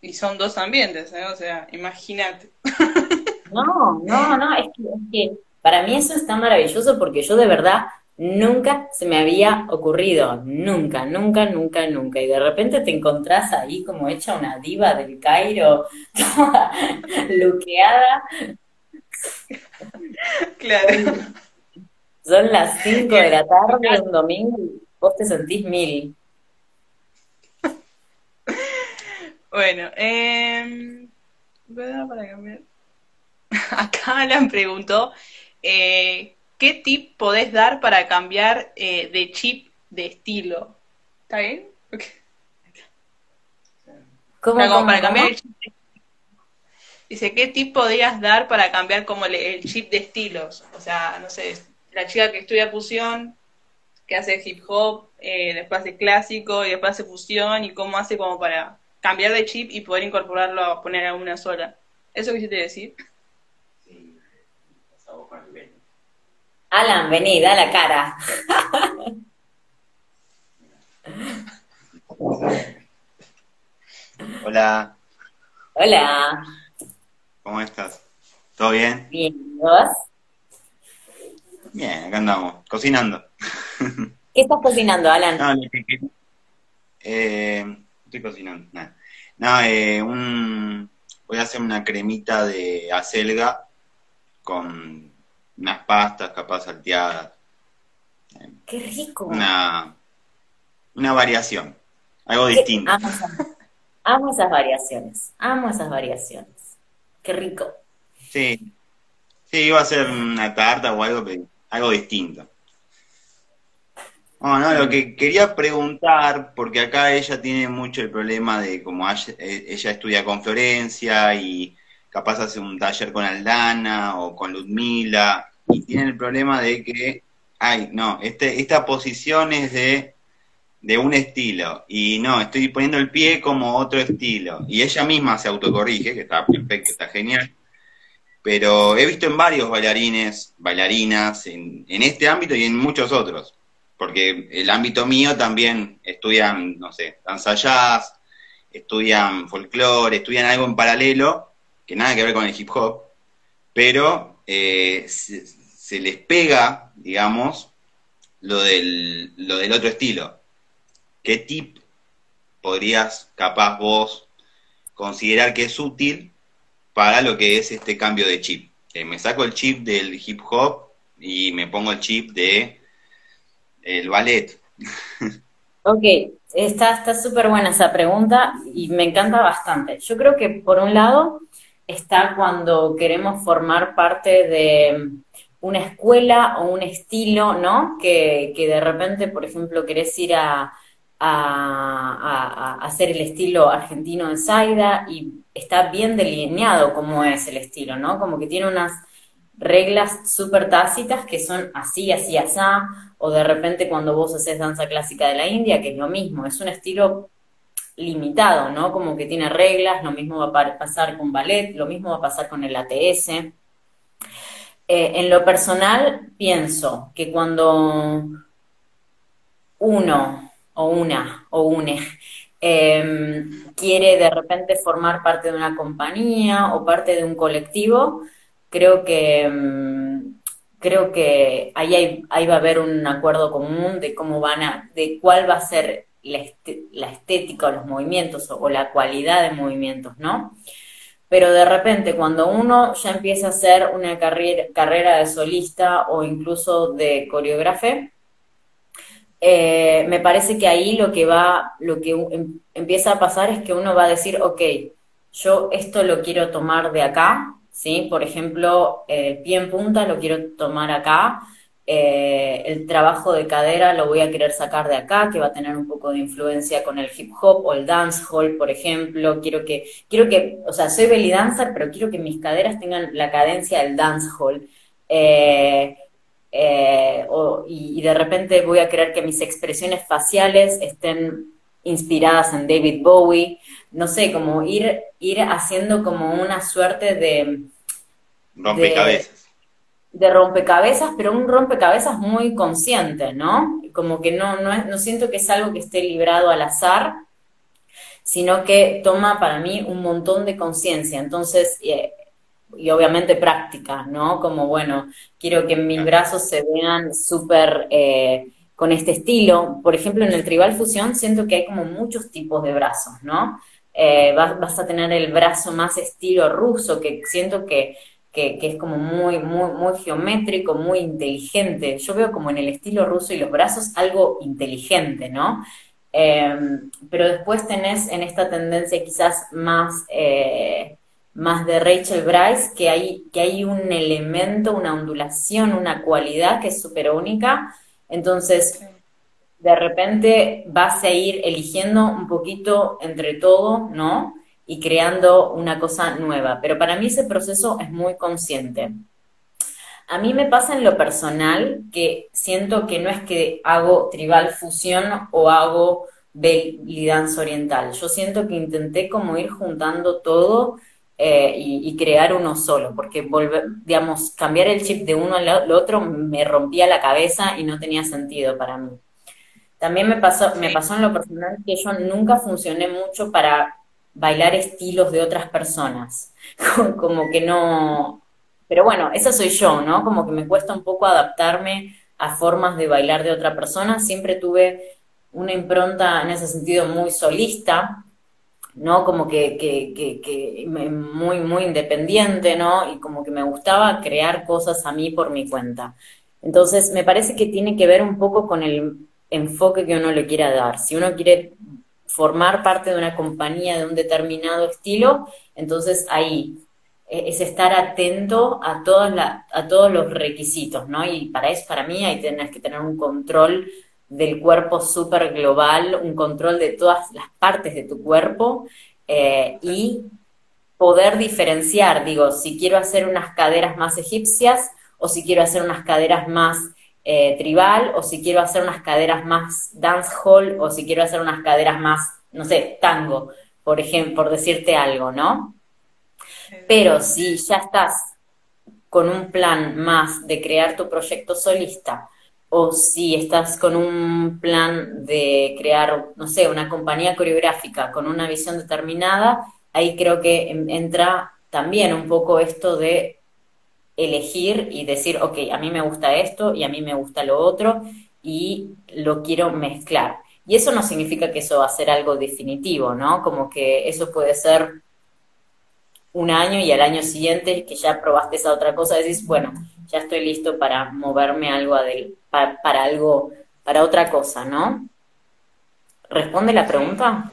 y son dos ambientes, ¿eh? o sea, imagínate. [laughs] No, no, no, es que, para mí eso está maravilloso porque yo de verdad nunca se me había ocurrido, nunca, nunca, nunca, nunca. Y de repente te encontrás ahí como hecha una diva del Cairo, [laughs] toda luqueada. Claro. Son las 5 de la tarde un domingo y vos te sentís mil. Bueno, eh, para cambiar. [laughs] acá Alan preguntó, eh, ¿qué tip podés dar para cambiar eh, de chip de estilo? ¿Está bien? ¿Cómo, para cambiar el chip Dice, ¿qué tip podrías dar para cambiar como el, chip de estilos? O sea, no sé, la chica que estudia fusión, que hace hip hop, eh, después hace clásico y después hace fusión y cómo hace como para cambiar de chip y poder incorporarlo a poner a una sola. ¿Eso quisiste decir? Alan, vení, da la cara. Hola. Hola. ¿Cómo estás? ¿Todo bien? Bien, ¿vos? Bien, acá andamos, cocinando. ¿Qué estás cocinando, Alan? No, eh, estoy cocinando, nada. No, eh, un, voy a hacer una cremita de acelga con unas pastas capaz salteadas. ¡Qué rico! Una, una variación. Algo distinto. Amo, esas variaciones, amo esas variaciones. Qué rico. Sí, sí, iba a ser una tarta o algo, algo distinto. No, no, lo que quería preguntar, porque acá ella tiene mucho el problema de como ella, ella estudia con Florencia y capaz hace un taller con Aldana o con Ludmila, y tiene el problema de que, ay, no, este, esta posición es de, de un estilo, y no, estoy poniendo el pie como otro estilo, y ella misma se autocorrige, que está perfecto, está genial, pero he visto en varios bailarines, bailarinas, en, en este ámbito y en muchos otros, porque el ámbito mío también estudian, no sé, danza jazz, estudian folclore, estudian algo en paralelo, que nada que ver con el hip hop, pero eh, se, les pega, digamos, lo del, lo del otro estilo. ¿Qué tip podrías, capaz vos, considerar que es útil para lo que es este cambio de chip? me saco el chip del hip hop y me pongo el chip de el ballet. Ok, está súper buena esa pregunta y me encanta bastante. Yo creo que por un lado está cuando queremos formar parte de una escuela o un estilo, ¿no? Que, de repente, por ejemplo, querés ir a, hacer el estilo argentino de Zaida y está bien delineado cómo es el estilo, ¿no? Como que tiene unas reglas súper tácitas que son así, así, así, o de repente cuando vos haces danza clásica de la India, que es lo mismo, es un estilo limitado, ¿no? Como que tiene reglas, lo mismo va a pasar con ballet, lo mismo va a pasar con el ATS. Eh, en lo personal, pienso que cuando uno o una o une em, quiere de repente formar parte de una compañía o parte de un colectivo, creo que em, creo que ahí, ahí va a haber un acuerdo común de cómo van a, de cuál va a ser la, estética o los movimientos o, la cualidad de movimientos, ¿no? Pero de repente cuando uno ya empieza a hacer una carrera, carrera de solista o incluso de coreógrafe, eh, me parece que ahí lo que va, lo que em, empieza a pasar es que uno va a decir, ok, yo esto lo quiero tomar de acá, ¿sí? Por ejemplo, el pie en punta lo quiero tomar acá, eh, el trabajo de cadera lo voy a querer sacar de acá, que va a tener un poco de influencia con el hip hop o el dancehall, por ejemplo. Quiero que, quiero que, o sea, soy belly dancer, pero quiero que mis caderas tengan la cadencia del dancehall. Eh, eh, y, de repente voy a querer que mis expresiones faciales estén inspiradas en David Bowie. No sé, como ir, ir haciendo como una suerte de... Rompecabezas de rompecabezas, pero un rompecabezas muy consciente, ¿no? Como que no, no, no siento que es algo que esté librado al azar, sino que toma para mí un montón de conciencia. Entonces, eh, y obviamente práctica, ¿no? Como, bueno, quiero que mis brazos se vean súper eh, con este estilo. Por ejemplo, en el tribal fusión siento que hay como muchos tipos de brazos, ¿no? Eh, vas, vas, a tener el brazo más estilo ruso, que siento que que, es como muy, muy, muy geométrico, muy inteligente. Yo veo como en el estilo ruso y los brazos algo inteligente, ¿no? Em, pero después tenés en esta tendencia quizás más, eh, más de Rachel Bryce, que hay, que hay un elemento, una ondulación, una cualidad que es súper única. Entonces, de repente vas a ir eligiendo un poquito entre todo, ¿no? y creando una cosa nueva. Pero para mí ese proceso es muy consciente. A mí me pasa en lo personal que siento que no es que hago tribal fusión o hago belly dance oriental. Yo siento que intenté como ir juntando todo eh, y, crear uno solo, porque volver, digamos, cambiar el chip de uno al otro me rompía la cabeza y no tenía sentido para mí. También me pasó, me pasó en lo personal que yo nunca funcioné mucho para bailar estilos de otras personas. [laughs] como que no. Pero bueno, esa soy yo, ¿no? Como que me cuesta un poco adaptarme a formas de bailar de otra persona. Siempre tuve una impronta en ese sentido muy solista, ¿no? Como que, que, que, que, muy, muy independiente, ¿no? Y como que me gustaba crear cosas a mí por mi cuenta. Entonces, me parece que tiene que ver un poco con el enfoque que uno le quiera dar. Si uno quiere formar parte de una compañía de un determinado estilo, entonces ahí eh, es estar atento a, a todos los requisitos, ¿no? Y para eso, para mí, ahí tenés que tener un control del cuerpo súper global, un control de todas las partes de tu cuerpo eh, y poder diferenciar, digo, si quiero hacer unas caderas más egipcias o si quiero hacer unas caderas más eh, tribal, o si quiero hacer unas caderas más dancehall, o si quiero hacer unas caderas más, no sé, tango, por ejemplo, por decirte algo, ¿no? Pero si ya estás con un plan más de crear tu proyecto solista, o si estás con un plan de crear, no sé, una compañía coreográfica con una visión determinada, ahí creo que entra también un poco esto de elegir y decir, ok, a mí me gusta esto y a mí me gusta lo otro y lo quiero mezclar. Y eso no significa que eso va a ser algo definitivo, ¿no? Como que eso puede ser un año y al año siguiente que ya probaste esa otra cosa, decís, bueno, ya estoy listo para moverme algo para, para algo, para otra cosa, ¿no? ¿Responde la pregunta?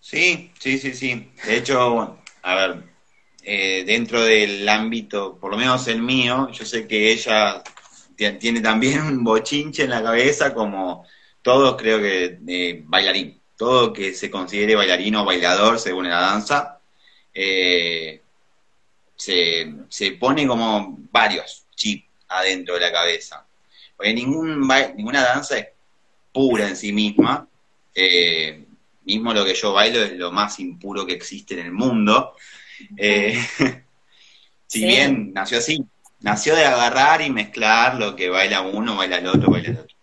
Sí, sí, sí, sí. De hecho, a ver, eh, dentro del ámbito, por lo menos el mío, yo sé que ella tiene también un bochinche en la cabeza, como todos creo que eh, bailarín, todo que se considere bailarín o bailador según la danza, eh, se, se, pone como varios chips adentro de la cabeza. Porque ningún, ninguna danza es pura en sí misma, mismo lo que yo bailo es lo más impuro que existe en el mundo, eh, [laughs] si bien nació así, nació de agarrar y mezclar lo que baila uno, baila el otro, baila el otro.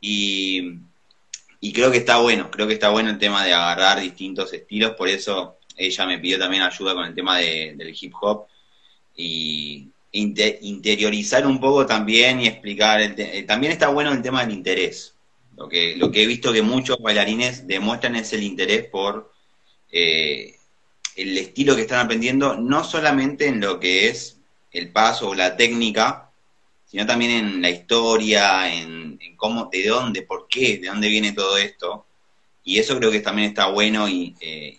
Y, creo que está bueno, creo que está bueno el tema de agarrar distintos estilos, por eso ella me pidió también ayuda con el tema del hip hop y interiorizar un poco también y explicar, también está bueno el tema del interés. Lo que, lo que he visto que muchos bailarines demuestran es el interés por eh, el estilo que están aprendiendo, no solamente en lo que es el paso o la técnica, sino también en la historia, en, cómo, de dónde, por qué, de dónde viene todo esto. Y eso creo que también está bueno y eh,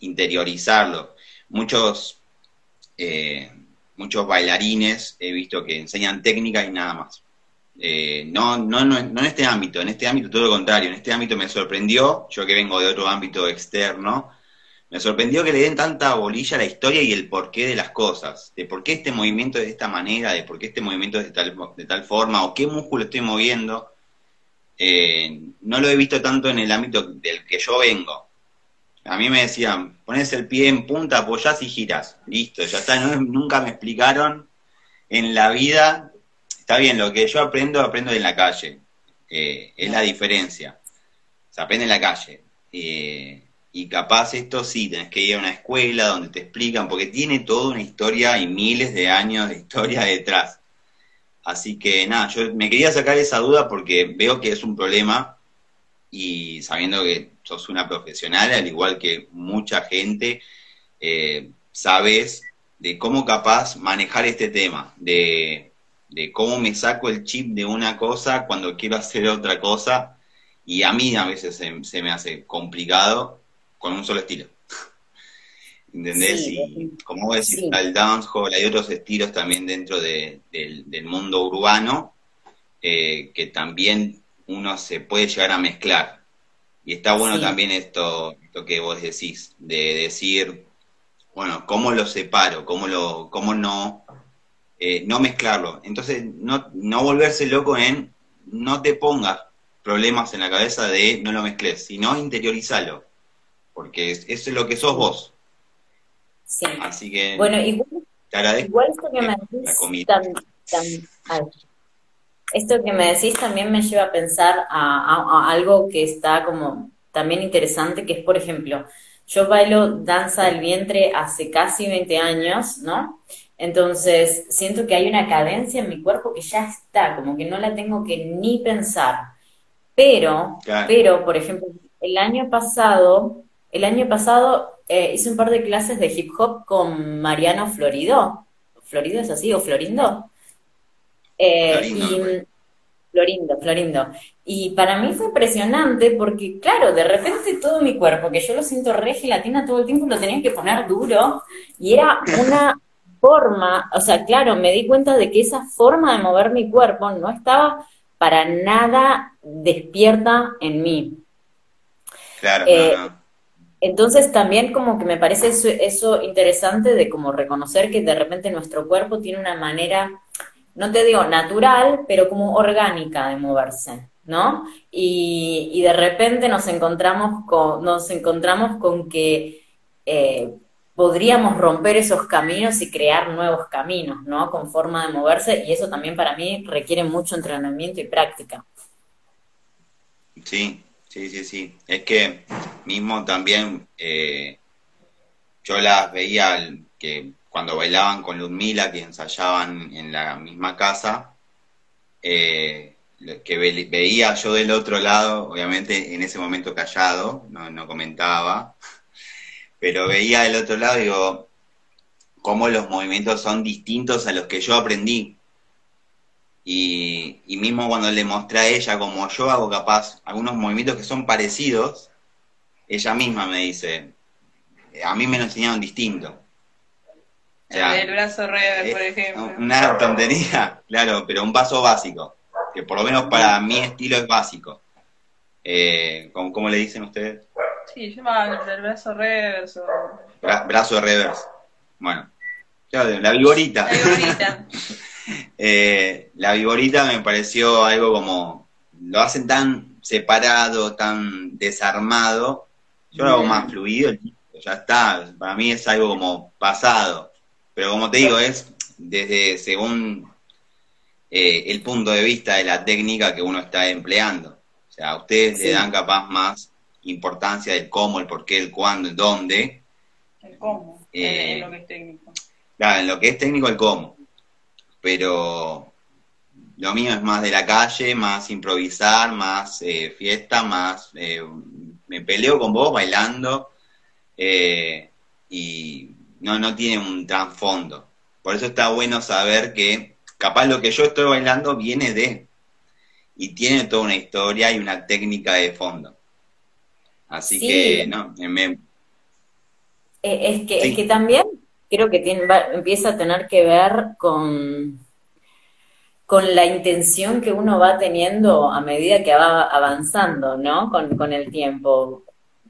interiorizarlo. Muchos, eh, muchos bailarines he visto que enseñan técnica y nada más. Eh, no, no, no, no en este ámbito, en este ámbito todo lo contrario, en este ámbito me sorprendió, yo que vengo de otro ámbito externo, me sorprendió que le den tanta bolilla a la historia y el porqué de las cosas, de por qué este movimiento es de esta manera, de por qué este movimiento es de tal, de tal forma, o qué músculo estoy moviendo. Eh, no lo he visto tanto en el ámbito del que yo vengo. A mí me decían, pones el pie en punta, apoyás y giras. Listo, ya está. nunca me explicaron en la vida. Está bien, lo que yo aprendo, aprendo en la calle. Eh, es la diferencia. Se aprende en la calle. Eh, y capaz esto sí, tenés que ir a una escuela donde te explican, porque tiene toda una historia y miles de años de historia detrás. Así que nada, yo me quería sacar esa duda porque veo que es un problema y sabiendo que sos una profesional, al igual que mucha gente, eh, sabes de cómo capaz manejar este tema, de, de cómo me saco el chip de una cosa cuando quiero hacer otra cosa y a mí a veces se, se me hace complicado con un solo estilo. [laughs] ¿Entendés? y como vos decís, el dancehall, hay otros estilos también dentro del, mundo urbano eh, que también uno se puede llegar a mezclar. Y está bueno también esto, esto que vos decís, de decir, bueno, ¿cómo lo separo? ¿Cómo, lo, cómo no, eh, no mezclarlo? Entonces, no, no volverse loco en no te pongas problemas en la cabeza de no lo mezcles, sino interiorizalo porque eso es lo que sos vos. Sí. Así que bueno, igual, igual esto que me decís, esto que me decís también me lleva a pensar a, algo que está como también interesante, que es, por ejemplo, yo bailo danza del vientre hace casi 20 años, ¿no? Entonces, siento que hay una cadencia en mi cuerpo que ya está, como que no la tengo que ni pensar. Pero, pero, por ejemplo, el año pasado el año pasado eh, hice un par de clases de hip hop con Mariano Florido. ¿Florido es así? ¿O Florindo? Eh, y Florindo, Florindo. Y para mí fue impresionante porque, claro, de repente todo mi cuerpo, que yo lo siento re gelatina todo el tiempo, lo tenía que poner duro y era una forma, o sea, claro, me di cuenta de que esa forma de mover mi cuerpo no estaba para nada despierta en mí. Claro, eh, Entonces también como que me parece eso, interesante de como reconocer que de repente nuestro cuerpo tiene una manera no te digo natural, pero como orgánica de moverse, ¿no? Y, de repente nos encontramos con, nos encontramos con que eh, podríamos romper esos caminos y crear nuevos caminos, ¿no? Con forma de moverse, y eso también para mí requiere mucho entrenamiento y práctica. Sí, sí, sí, sí. Es que mismo también eh, yo las veía que cuando bailaban con Ludmila, que ensayaban en la misma casa, eh, que veía yo del otro lado, obviamente en ese momento callado, no, comentaba, [laughs] pero veía del otro lado, digo, cómo los movimientos son distintos a los que yo aprendí. Y, y, mismo cuando le mostré a ella como yo hago capaz algunos movimientos que son parecidos, ella misma me dice, a mí me lo enseñaron distinto el brazo rever, por ejemplo. Una tontería, [laughs] claro, pero un paso básico, que por lo menos para mi estilo es básico. Eh, ¿cómo, le dicen ustedes? Sí, yo el brazo reverso. brazo reverso. Bueno, la viborita. La viborita. [laughs] eh, la viborita me pareció algo como, lo hacen tan separado, tan desarmado. Yo lo hago más fluido, ya está, para mí es algo como pasado. Pero como te digo, es desde según eh, el punto de vista de la técnica que uno está empleando. O sea, ustedes le dan capaz más importancia del cómo, el por qué, el cuándo, el dónde. El cómo, en lo que es técnico. Claro, en lo que es técnico, el cómo. Pero lo mío es más de la calle, más improvisar, más eh, fiesta, más eh, me peleo con vos bailando y no, no tiene un trasfondo. Por eso está bueno saber que capaz lo que yo estoy bailando viene de, y tiene toda una historia y una técnica de fondo. Así que, no, me... Eh, es, que, es que también creo que empieza a tener que ver con, con la intención que uno va teniendo a medida que va avanzando, ¿no? Con, con el tiempo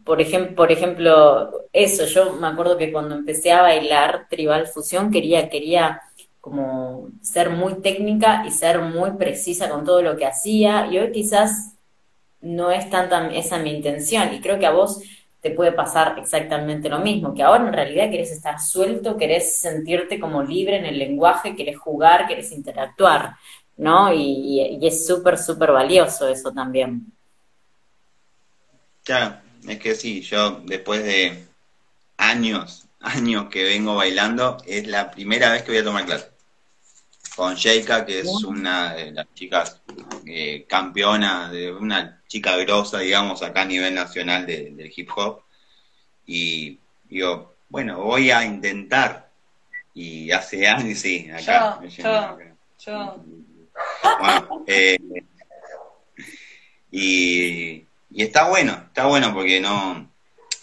por, ejemplo, por ejemplo, eso, yo me acuerdo que cuando empecé a bailar tribal fusión quería, quería como ser muy técnica y ser muy precisa con todo lo que hacía, y hoy quizás no es tanta esa mi intención, y creo que a vos te puede pasar exactamente lo mismo, que ahora en realidad querés estar suelto, querés sentirte como libre en el lenguaje, querés jugar, querés interactuar, ¿no? Y, y es súper, súper valioso eso también. Claro, es que sí, yo después de años, años que vengo bailando, es la primera vez que voy a tomar clase. Con Sheika, que es una de las chicas eh, campeona, de una chica grosa, digamos, acá a nivel nacional del hip hop. Y digo, bueno, voy a intentar. Y hace años, sí, acá. Yo, yo, Bueno, eh, y y está bueno, está bueno porque no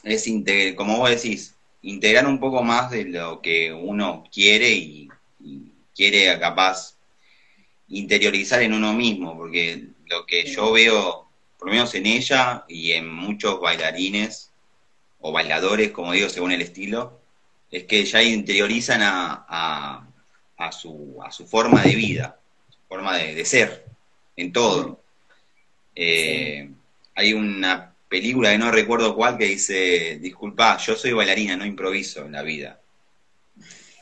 es como vos decís, integrar un poco más de lo que uno quiere y, quiere capaz interiorizar en uno mismo, porque lo que yo veo, por lo menos en ella y en muchos bailarines o bailadores, como digo, según el estilo, es que ya interiorizan a, a, su, a su forma de vida, su forma de, ser, en todo. Eh, hay una película que no recuerdo cuál que dice, disculpa, yo soy bailarina, no improviso en la vida.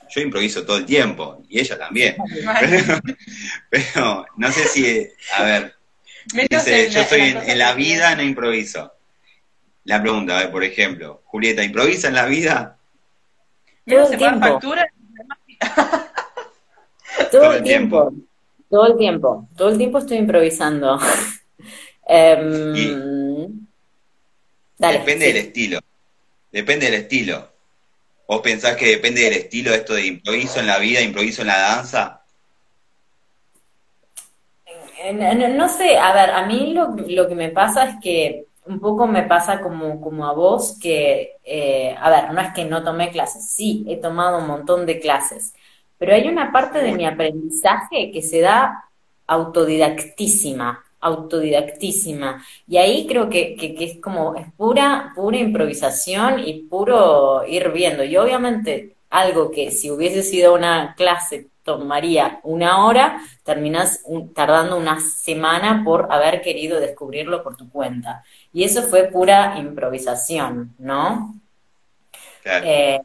Yo improviso todo el tiempo, y ella también. [laughs] Pero, no sé si, a ver, dice, yo soy en, la vida, no improviso. La pregunta, a ver, por ejemplo, Julieta, ¿improvisa en la vida? Todo el tiempo. [laughs] todo, el tiempo. Todo el tiempo. Todo el tiempo estoy improvisando. [laughs] Em, depende del estilo. Depende del estilo. ¿Vos pensás que depende del estilo esto de improviso en la vida, improviso en la danza? no, sé, a ver, a mí lo, lo, que me pasa es que un poco me pasa como, como a vos, que, eh, a ver, no es que no tomé clases, sí, he tomado un montón de clases, pero hay una parte de mi aprendizaje que se da autodidactísima, autodidactísima. Y ahí creo que, que, es como, es pura, pura improvisación y puro ir viendo. Y obviamente algo que si hubiese sido una clase tomaría una hora, terminas tardando una semana por haber querido descubrirlo por tu cuenta. Y eso fue pura improvisación, ¿no? Eh,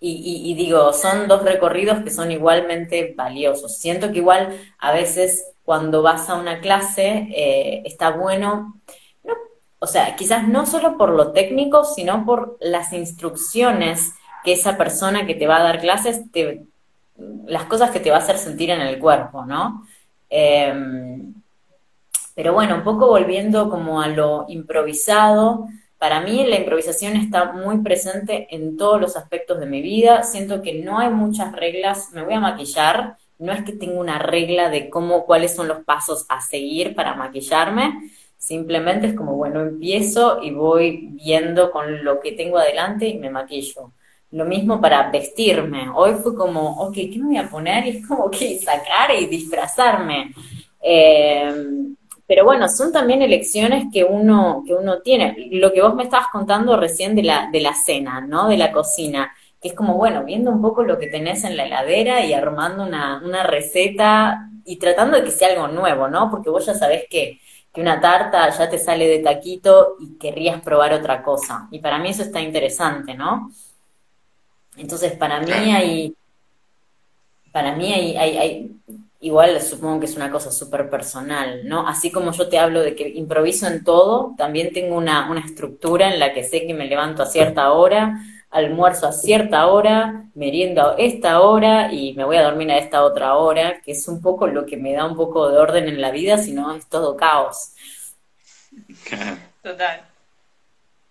y, digo, son dos recorridos que son igualmente valiosos. Siento que igual a veces cuando vas a una clase eh, está bueno, o sea, quizás no solo por lo técnico, sino por las instrucciones que esa persona que te va a dar clases, te, las cosas que te va a hacer sentir en el cuerpo, ¿no? Em, pero bueno, un poco volviendo como a lo improvisado, para mí la improvisación está muy presente en todos los aspectos de mi vida. Siento que no hay muchas reglas. Me voy a maquillar. No es que tenga una regla de cómo, cuáles son los pasos a seguir para maquillarme. Simplemente es como, bueno, empiezo y voy viendo con lo que tengo adelante y me maquillo. Lo mismo para vestirme. Hoy fue como, ok, ¿qué me voy a poner? Y es como que sacar y disfrazarme. Eh, pero bueno, son también elecciones que uno, que uno tiene. Lo que vos me estabas contando recién de la, de la cena, ¿no? De la cocina, que es como, bueno, viendo un poco lo que tenés en la heladera y armando una, una receta y tratando de que sea algo nuevo, ¿no? Porque vos ya sabés que, que una tarta ya te sale de taquito y querrías probar otra cosa. Y para mí eso está interesante, ¿no? Entonces, para mí hay, para mí hay, igual supongo que es una cosa súper personal, ¿no? Así como yo te hablo de que improviso en todo, también tengo una, una estructura en la que sé que me levanto a cierta hora, almuerzo a cierta hora, meriendo a esta hora y me voy a dormir a esta otra hora, que es un poco lo que me da un poco de orden en la vida, si no es todo caos. Total.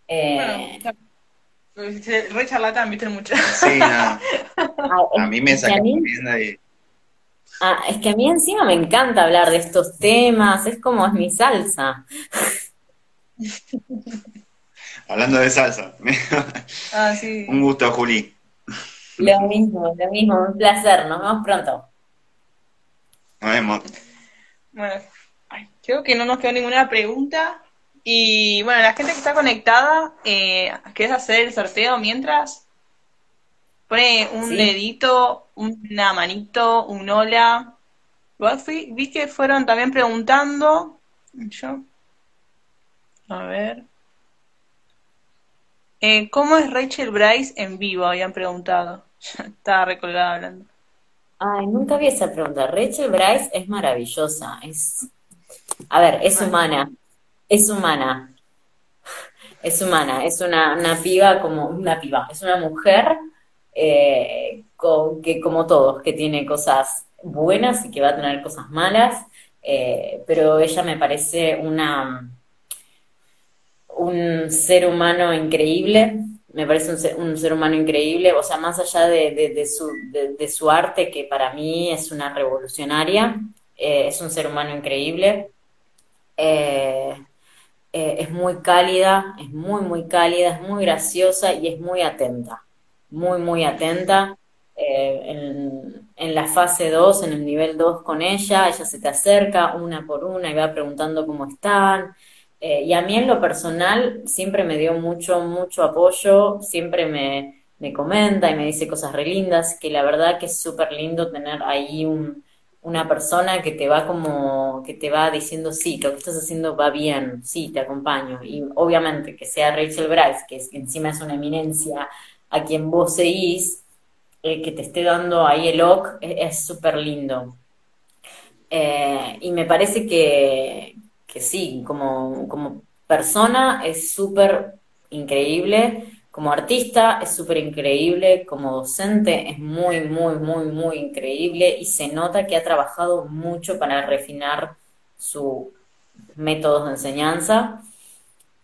Eh, re charlatán, viste mucho. Sí, no. [laughs] a mí me saca y Ah, es que a mí encima me encanta hablar de estos temas, es como es mi salsa. [laughs] Hablando de salsa. [laughs] ah, sí. Un gusto, Juli. Lo mismo, lo mismo, un placer, nos vemos pronto. Nos vemos. Bueno, creo que no nos quedó ninguna pregunta. Y bueno, la gente que está conectada, eh, ¿quieres hacer el sorteo mientras? Pone un dedito, una manito, un hola. vi que fueron también preguntando. Yo. A ver. Eh, ¿Cómo es Rachel Bryce en vivo? Habían preguntado. [laughs] Estaba recolgada hablando. Ay, nunca vi esa pregunta. Rachel Bryce es maravillosa. Es. A ver, es humana. Es humana. Es humana. Es una, una piba como. Una piba. Es una mujer eh, que como todos, que tiene cosas buenas y que va a tener cosas malas, eh, pero ella me parece una un ser humano increíble, me parece un ser, humano increíble, o sea, más allá de, su, arte, que para mí es una revolucionaria, eh, es un ser humano increíble. es muy cálida, es muy, muy cálida, es muy graciosa y es muy atenta muy, muy atenta. Eh, en, en, la fase 2, en el nivel 2 con ella, ella se te acerca una por una y va preguntando cómo están. Eh, y a mí en lo personal siempre me dio mucho, mucho apoyo, siempre me, me comenta y me dice cosas re lindas, que la verdad que es súper lindo tener ahí un, una persona que te va como, que te va diciendo, sí, lo que estás haciendo va bien, sí, te acompaño. Y obviamente que sea Rachel Bryce, que, encima es una eminencia a quien vos seguís, eh, que te esté dando ahí el ok, es súper lindo. Eh, y me parece que, que sí, como, como persona es súper increíble, como artista es súper increíble, como docente es muy, muy, muy, muy increíble y se nota que ha trabajado mucho para refinar su métodos de enseñanza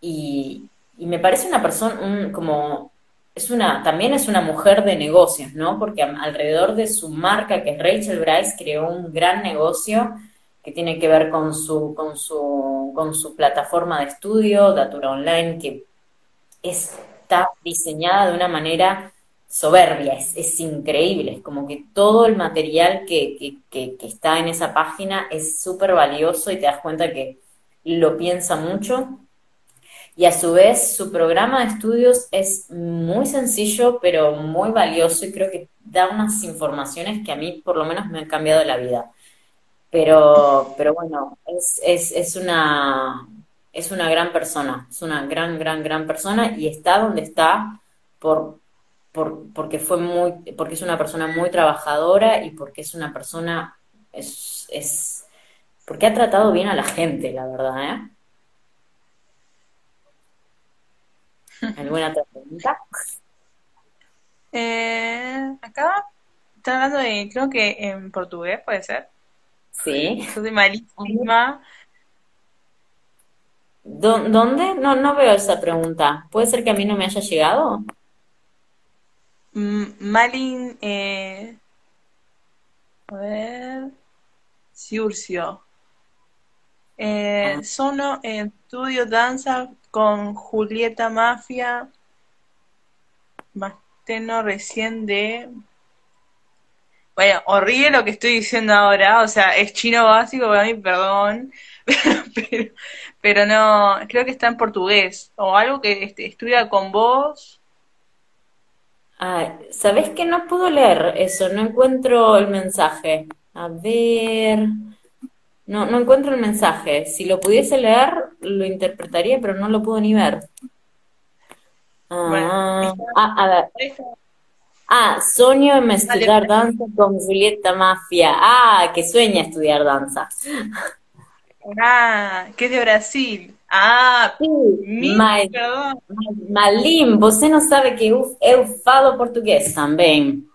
y, y me parece una persona, un, como es una, también es una mujer de negocios, ¿no? Porque alrededor de su marca, que es Rachel Bryce, creó un gran negocio que tiene que ver con su, con su, con su plataforma de estudio, Datura Online, que está diseñada de una manera soberbia, es, increíble, es como que todo el material que, que, que está en esa página es súper valioso y te das cuenta que lo piensa mucho. Y a su vez su programa de estudios es muy sencillo, pero muy valioso y creo que da unas informaciones que a mí por lo menos me han cambiado la vida. Pero, pero bueno, es, es, es, una, es una gran persona, es una gran, gran, gran persona y está donde está por, por, porque fue muy, porque es una persona muy trabajadora y porque es una persona, es, es porque ha tratado bien a la gente, la verdad, ¿eh? [laughs] ¿Alguna otra pregunta? Eh, acá están hablando de, creo que en portugués, ¿puede ser? Sí. Soy malísima. ¿Dónde? No, no veo esa pregunta. ¿Puede ser que a mí no me haya llegado? Mm, Malin, eh, a ver, Ciurcio. Eh, Ah, Sono estudio danza con Julieta Mafia, Masteno recién de... Bueno, horrible lo que estoy diciendo ahora, o sea, es chino básico para mí, perdón, [laughs] pero, pero no, creo que está en portugués, o algo que este, estudia con vos. ah, ¿sabés que no puedo leer eso? No encuentro el mensaje. A ver. No, no encuentro el mensaje. Si lo pudiese leer, lo interpretaría, pero no lo puedo ni ver. Bueno, Ah, está, ah, a ver. está- Ah, sueño en estudiar danza con Julieta Mafia. Ah, que sueña estudiar danza. Ah, que es de Brasil. Ah, Sí, mas, mas Malim, você não sabe que eu, eu falo português também.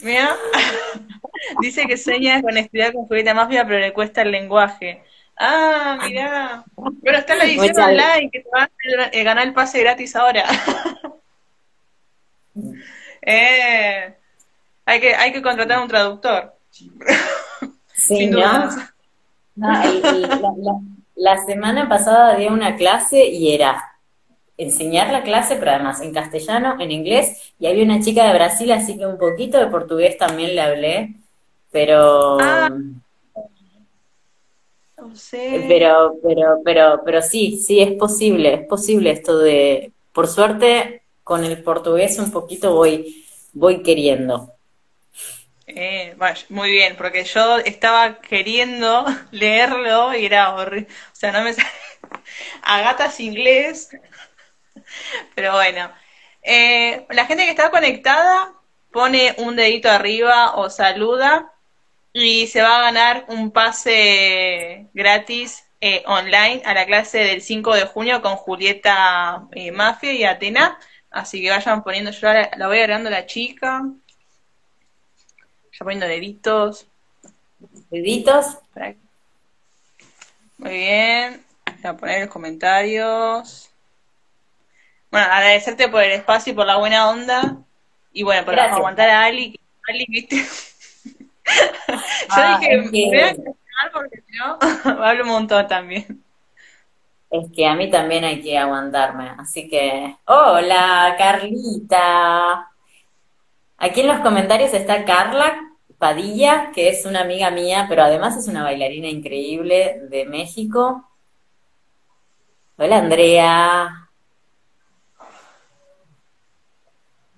Mira, [laughs] dice que sueña con estudiar con Julieta Mafia, pero le cuesta el lenguaje. Ah, mirá. Bueno, está la edición online, que te va a eh, ganar el pase gratis ahora. [laughs] Eh, hay que, hay que contratar un traductor, Sí, sin ¿no? dudas. No, el- el- la, la- la semana pasada di una clase y era enseñar la clase, pero además en castellano, en inglés, y había una chica de Brasil, así que un poquito de portugués también le hablé, pero, Ah, no sé. pero, pero, pero, pero sí, sí, es posible, es posible esto de, por suerte, con el portugués un poquito voy, voy queriendo. Eh, vaya, muy bien, porque yo estaba queriendo [laughs] leerlo y era horrible. O sea, no me sale. [laughs] Agatas inglés, pero bueno. Eh, la gente que está conectada pone un dedito arriba o saluda y se va a ganar un pase gratis eh, online a la clase del 5 de junio con Julieta eh, Mafia y Atena. Así que vayan poniendo, yo la, la voy agregando a la chica, ya poniendo deditos. ¿Deditos? Muy bien, voy a poner los comentarios. Bueno, agradecerte por el espacio y por la buena onda. Y bueno, por Gracias. aguantar a Ali, que Ali, viste. [laughs] Yo Ah, dije, voy a porque si no, [laughs] hablo un montón también. Es que a mí también hay que aguantarme. Así que, hola, Carlita. Aquí en los comentarios está Carla Padilla, que es una amiga mía, pero además es una bailarina increíble de México. Hola, Andrea.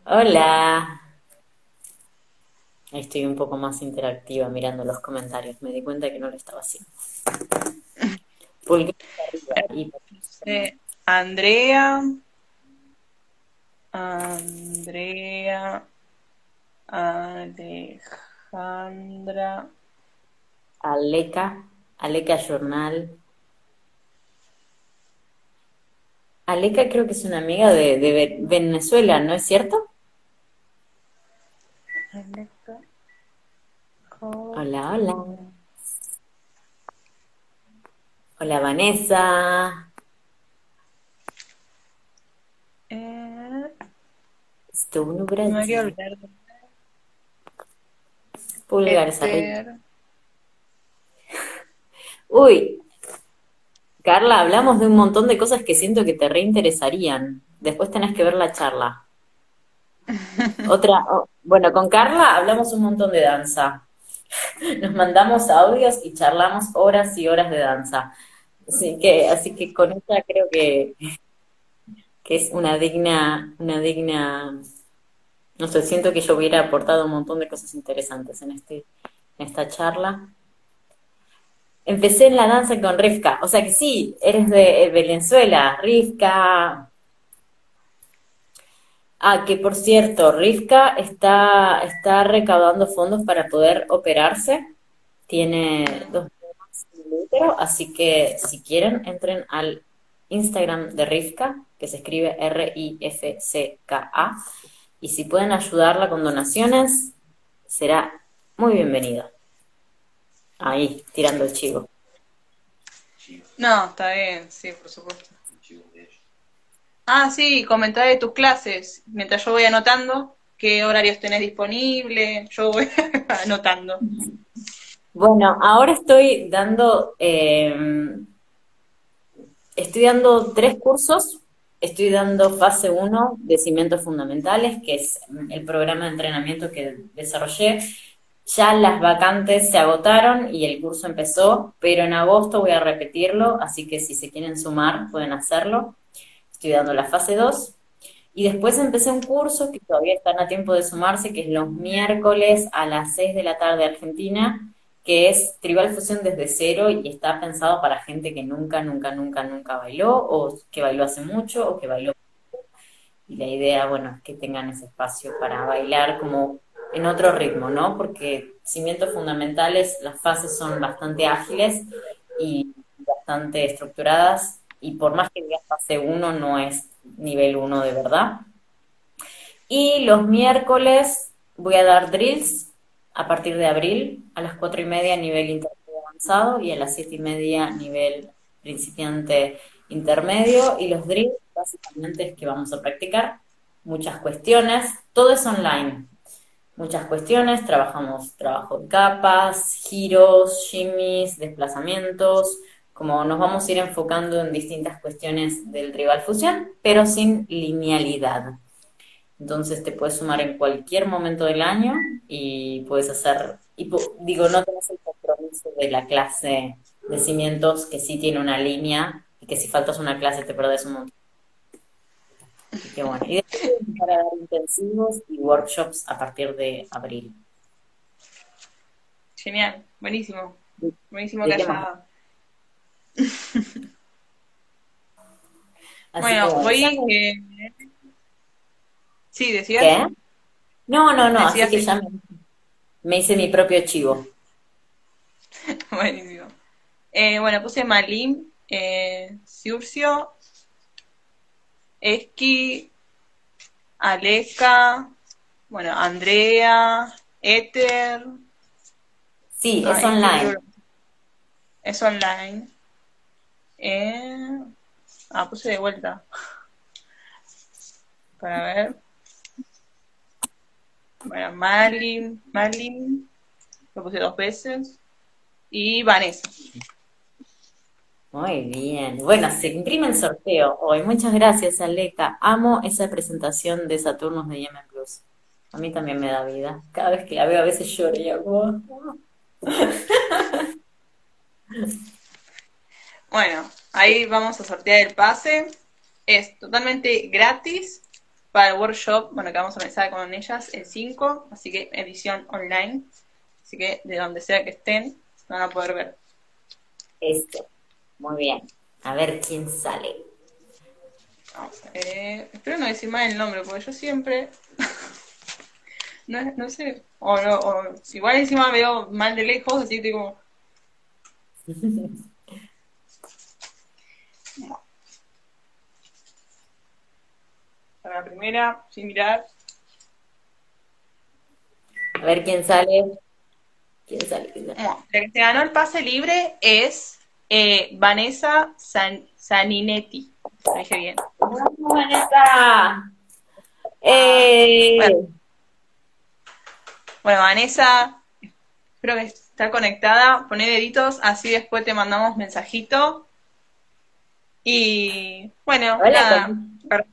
Hola. Estoy un poco más interactiva mirando los comentarios. Me di cuenta que no lo estaba haciendo. Pulgar arriba y Eh, Andrea, Andrea, Alejandra, Aleca, Aleca Journal. Aleca creo que es una amiga de, de Ve- Venezuela, ¿no es cierto? Hola, hola. Hola, Vanessa. eh, Estou no Brasil. olvidar de Pulgares arriba. Esther, [laughs] Uy, Carla, hablamos de un montón de cosas que siento que te reinteresarían. Después tenés que ver la charla. [laughs] Otra, oh, bueno, con Carla hablamos un montón de danza. [laughs] Nos mandamos audios y charlamos horas y horas de danza. Así que, así que con ella creo que, que es una digna, una digna, no sé, siento que yo hubiera aportado un montón de cosas interesantes en este, en esta charla. Empecé en la danza con Rivka, o sea que sí, eres de Venezuela, Rivka. Ah, que por cierto, Rivka está, está recaudando fondos para poder operarse. Tiene dos así que si quieren, entren al Instagram de Rivka, que se escribe R-I-F-C-K-A, y si pueden ayudarla con donaciones, será muy bienvenido. Ahí, tirando el chivo. No, está bien, sí, por supuesto. Ah, sí, comentar de tus clases. Mientras yo voy anotando qué horarios tenés disponible, yo voy [laughs] anotando. Bueno, ahora estoy dando, eh, estoy dando tres cursos. Estoy dando fase 1 de cimientos fundamentales, que es el programa de entrenamiento que desarrollé. Ya las vacantes se agotaron y el curso empezó, pero en agosto voy a repetirlo, así que si se quieren sumar pueden hacerlo. Estoy dando la fase 2. Y después empecé un curso que todavía están a tiempo de sumarse, que es los miércoles a las 6 de la tarde Argentina, que es Tribal Fusión desde cero y está pensado para gente que nunca, nunca, nunca, nunca bailó o que bailó hace mucho o que bailó. Y la idea, bueno, es que tengan ese espacio para bailar como en otro ritmo, ¿no? Porque cimientos fundamentales, las fases son bastante ágiles y bastante estructuradas y por más que digas fase 1 no es nivel 1 de verdad. Y los miércoles voy a dar drills a partir de abril, a las cuatro y media nivel intermedio avanzado y a las siete y media nivel principiante intermedio. Y los drills básicamente es que vamos a practicar muchas cuestiones, todo es online. Muchas cuestiones, trabajamos trabajo de capas, giros, shimmies, desplazamientos, como nos vamos a ir enfocando en distintas cuestiones del tribal fusión, pero sin linealidad. Entonces te puedes sumar en cualquier momento del año y puedes hacer, y digo, no tenés el compromiso de la clase de cimientos que sí tiene una línea y que si faltas una clase te perdés un montón. Qué bueno. Y después para dar intensivos y workshops a partir de abril. Genial, buenísimo. Buenísimo que haya. [laughs] bueno, voy. Eh, Sí, decías. ¿Qué? No, no, no, así que ya me, hice mi propio chivo. [laughs] Buenísimo. Eh, bueno, puse Malim, eh, Ciurcio, Esqui, Aleca, bueno, Andrea, Ether. Sí, es online. Es online. Eh, ah, puse de vuelta. [laughs] Para ver. Bueno, Marlin, Marlin, lo puse dos veces. Y Vanessa. Muy bien. Bueno, se imprime el sorteo hoy. Muchas gracias, Aleca. Amo esa presentación de Saturnos de Yemen Plus. A mí también me da vida. Cada vez que la veo a veces lloro y hago... [laughs] bueno, ahí vamos a sortear el pase. Es totalmente gratis para el workshop, bueno, que vamos a empezar con ellas el 5, así que edición online. Así que de donde sea que estén, van a poder ver. Esto, muy bien. A ver quién sale. Vamos a ver. Espero no decir mal el nombre, porque yo siempre. [laughs] no, no sé. O, o igual encima veo mal de lejos, así que como. [laughs] la primera, sin mirar. A ver quién sale. ¿Quién sale? la que se ganó el pase libre es eh, Vanessa Saninetti. Lo dije bien. Vanessa! Eh. Bueno. Vanessa, espero que estar conectada, poné deditos, así después te mandamos mensajito. Y bueno, Hola, nada.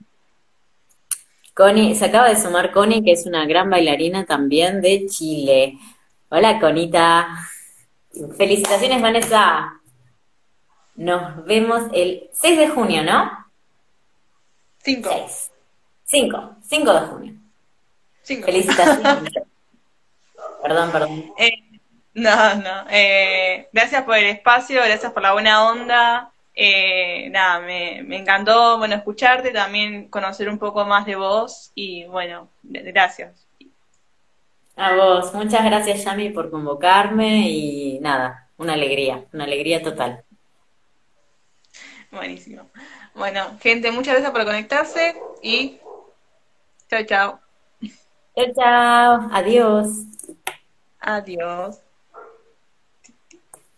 Connie, se acaba de sumar Connie, que es una gran bailarina también de Chile. Hola, Conita. Felicitaciones, Vanessa. Nos vemos el 6 de junio, ¿no? Cinco. 6. 5. 5 de junio. Cinco. Felicitaciones. [laughs] perdón, perdón. Eh, no, no. Eh, gracias por el espacio, gracias por la buena onda. Eh, nada, me, me encantó, bueno, escucharte, también conocer un poco más de vos y bueno, gracias. A vos, muchas gracias Yami por convocarme y nada, una alegría, una alegría total. Buenísimo. Bueno, gente, muchas gracias por conectarse y chao, chao. Chao, chao, adiós. Adiós.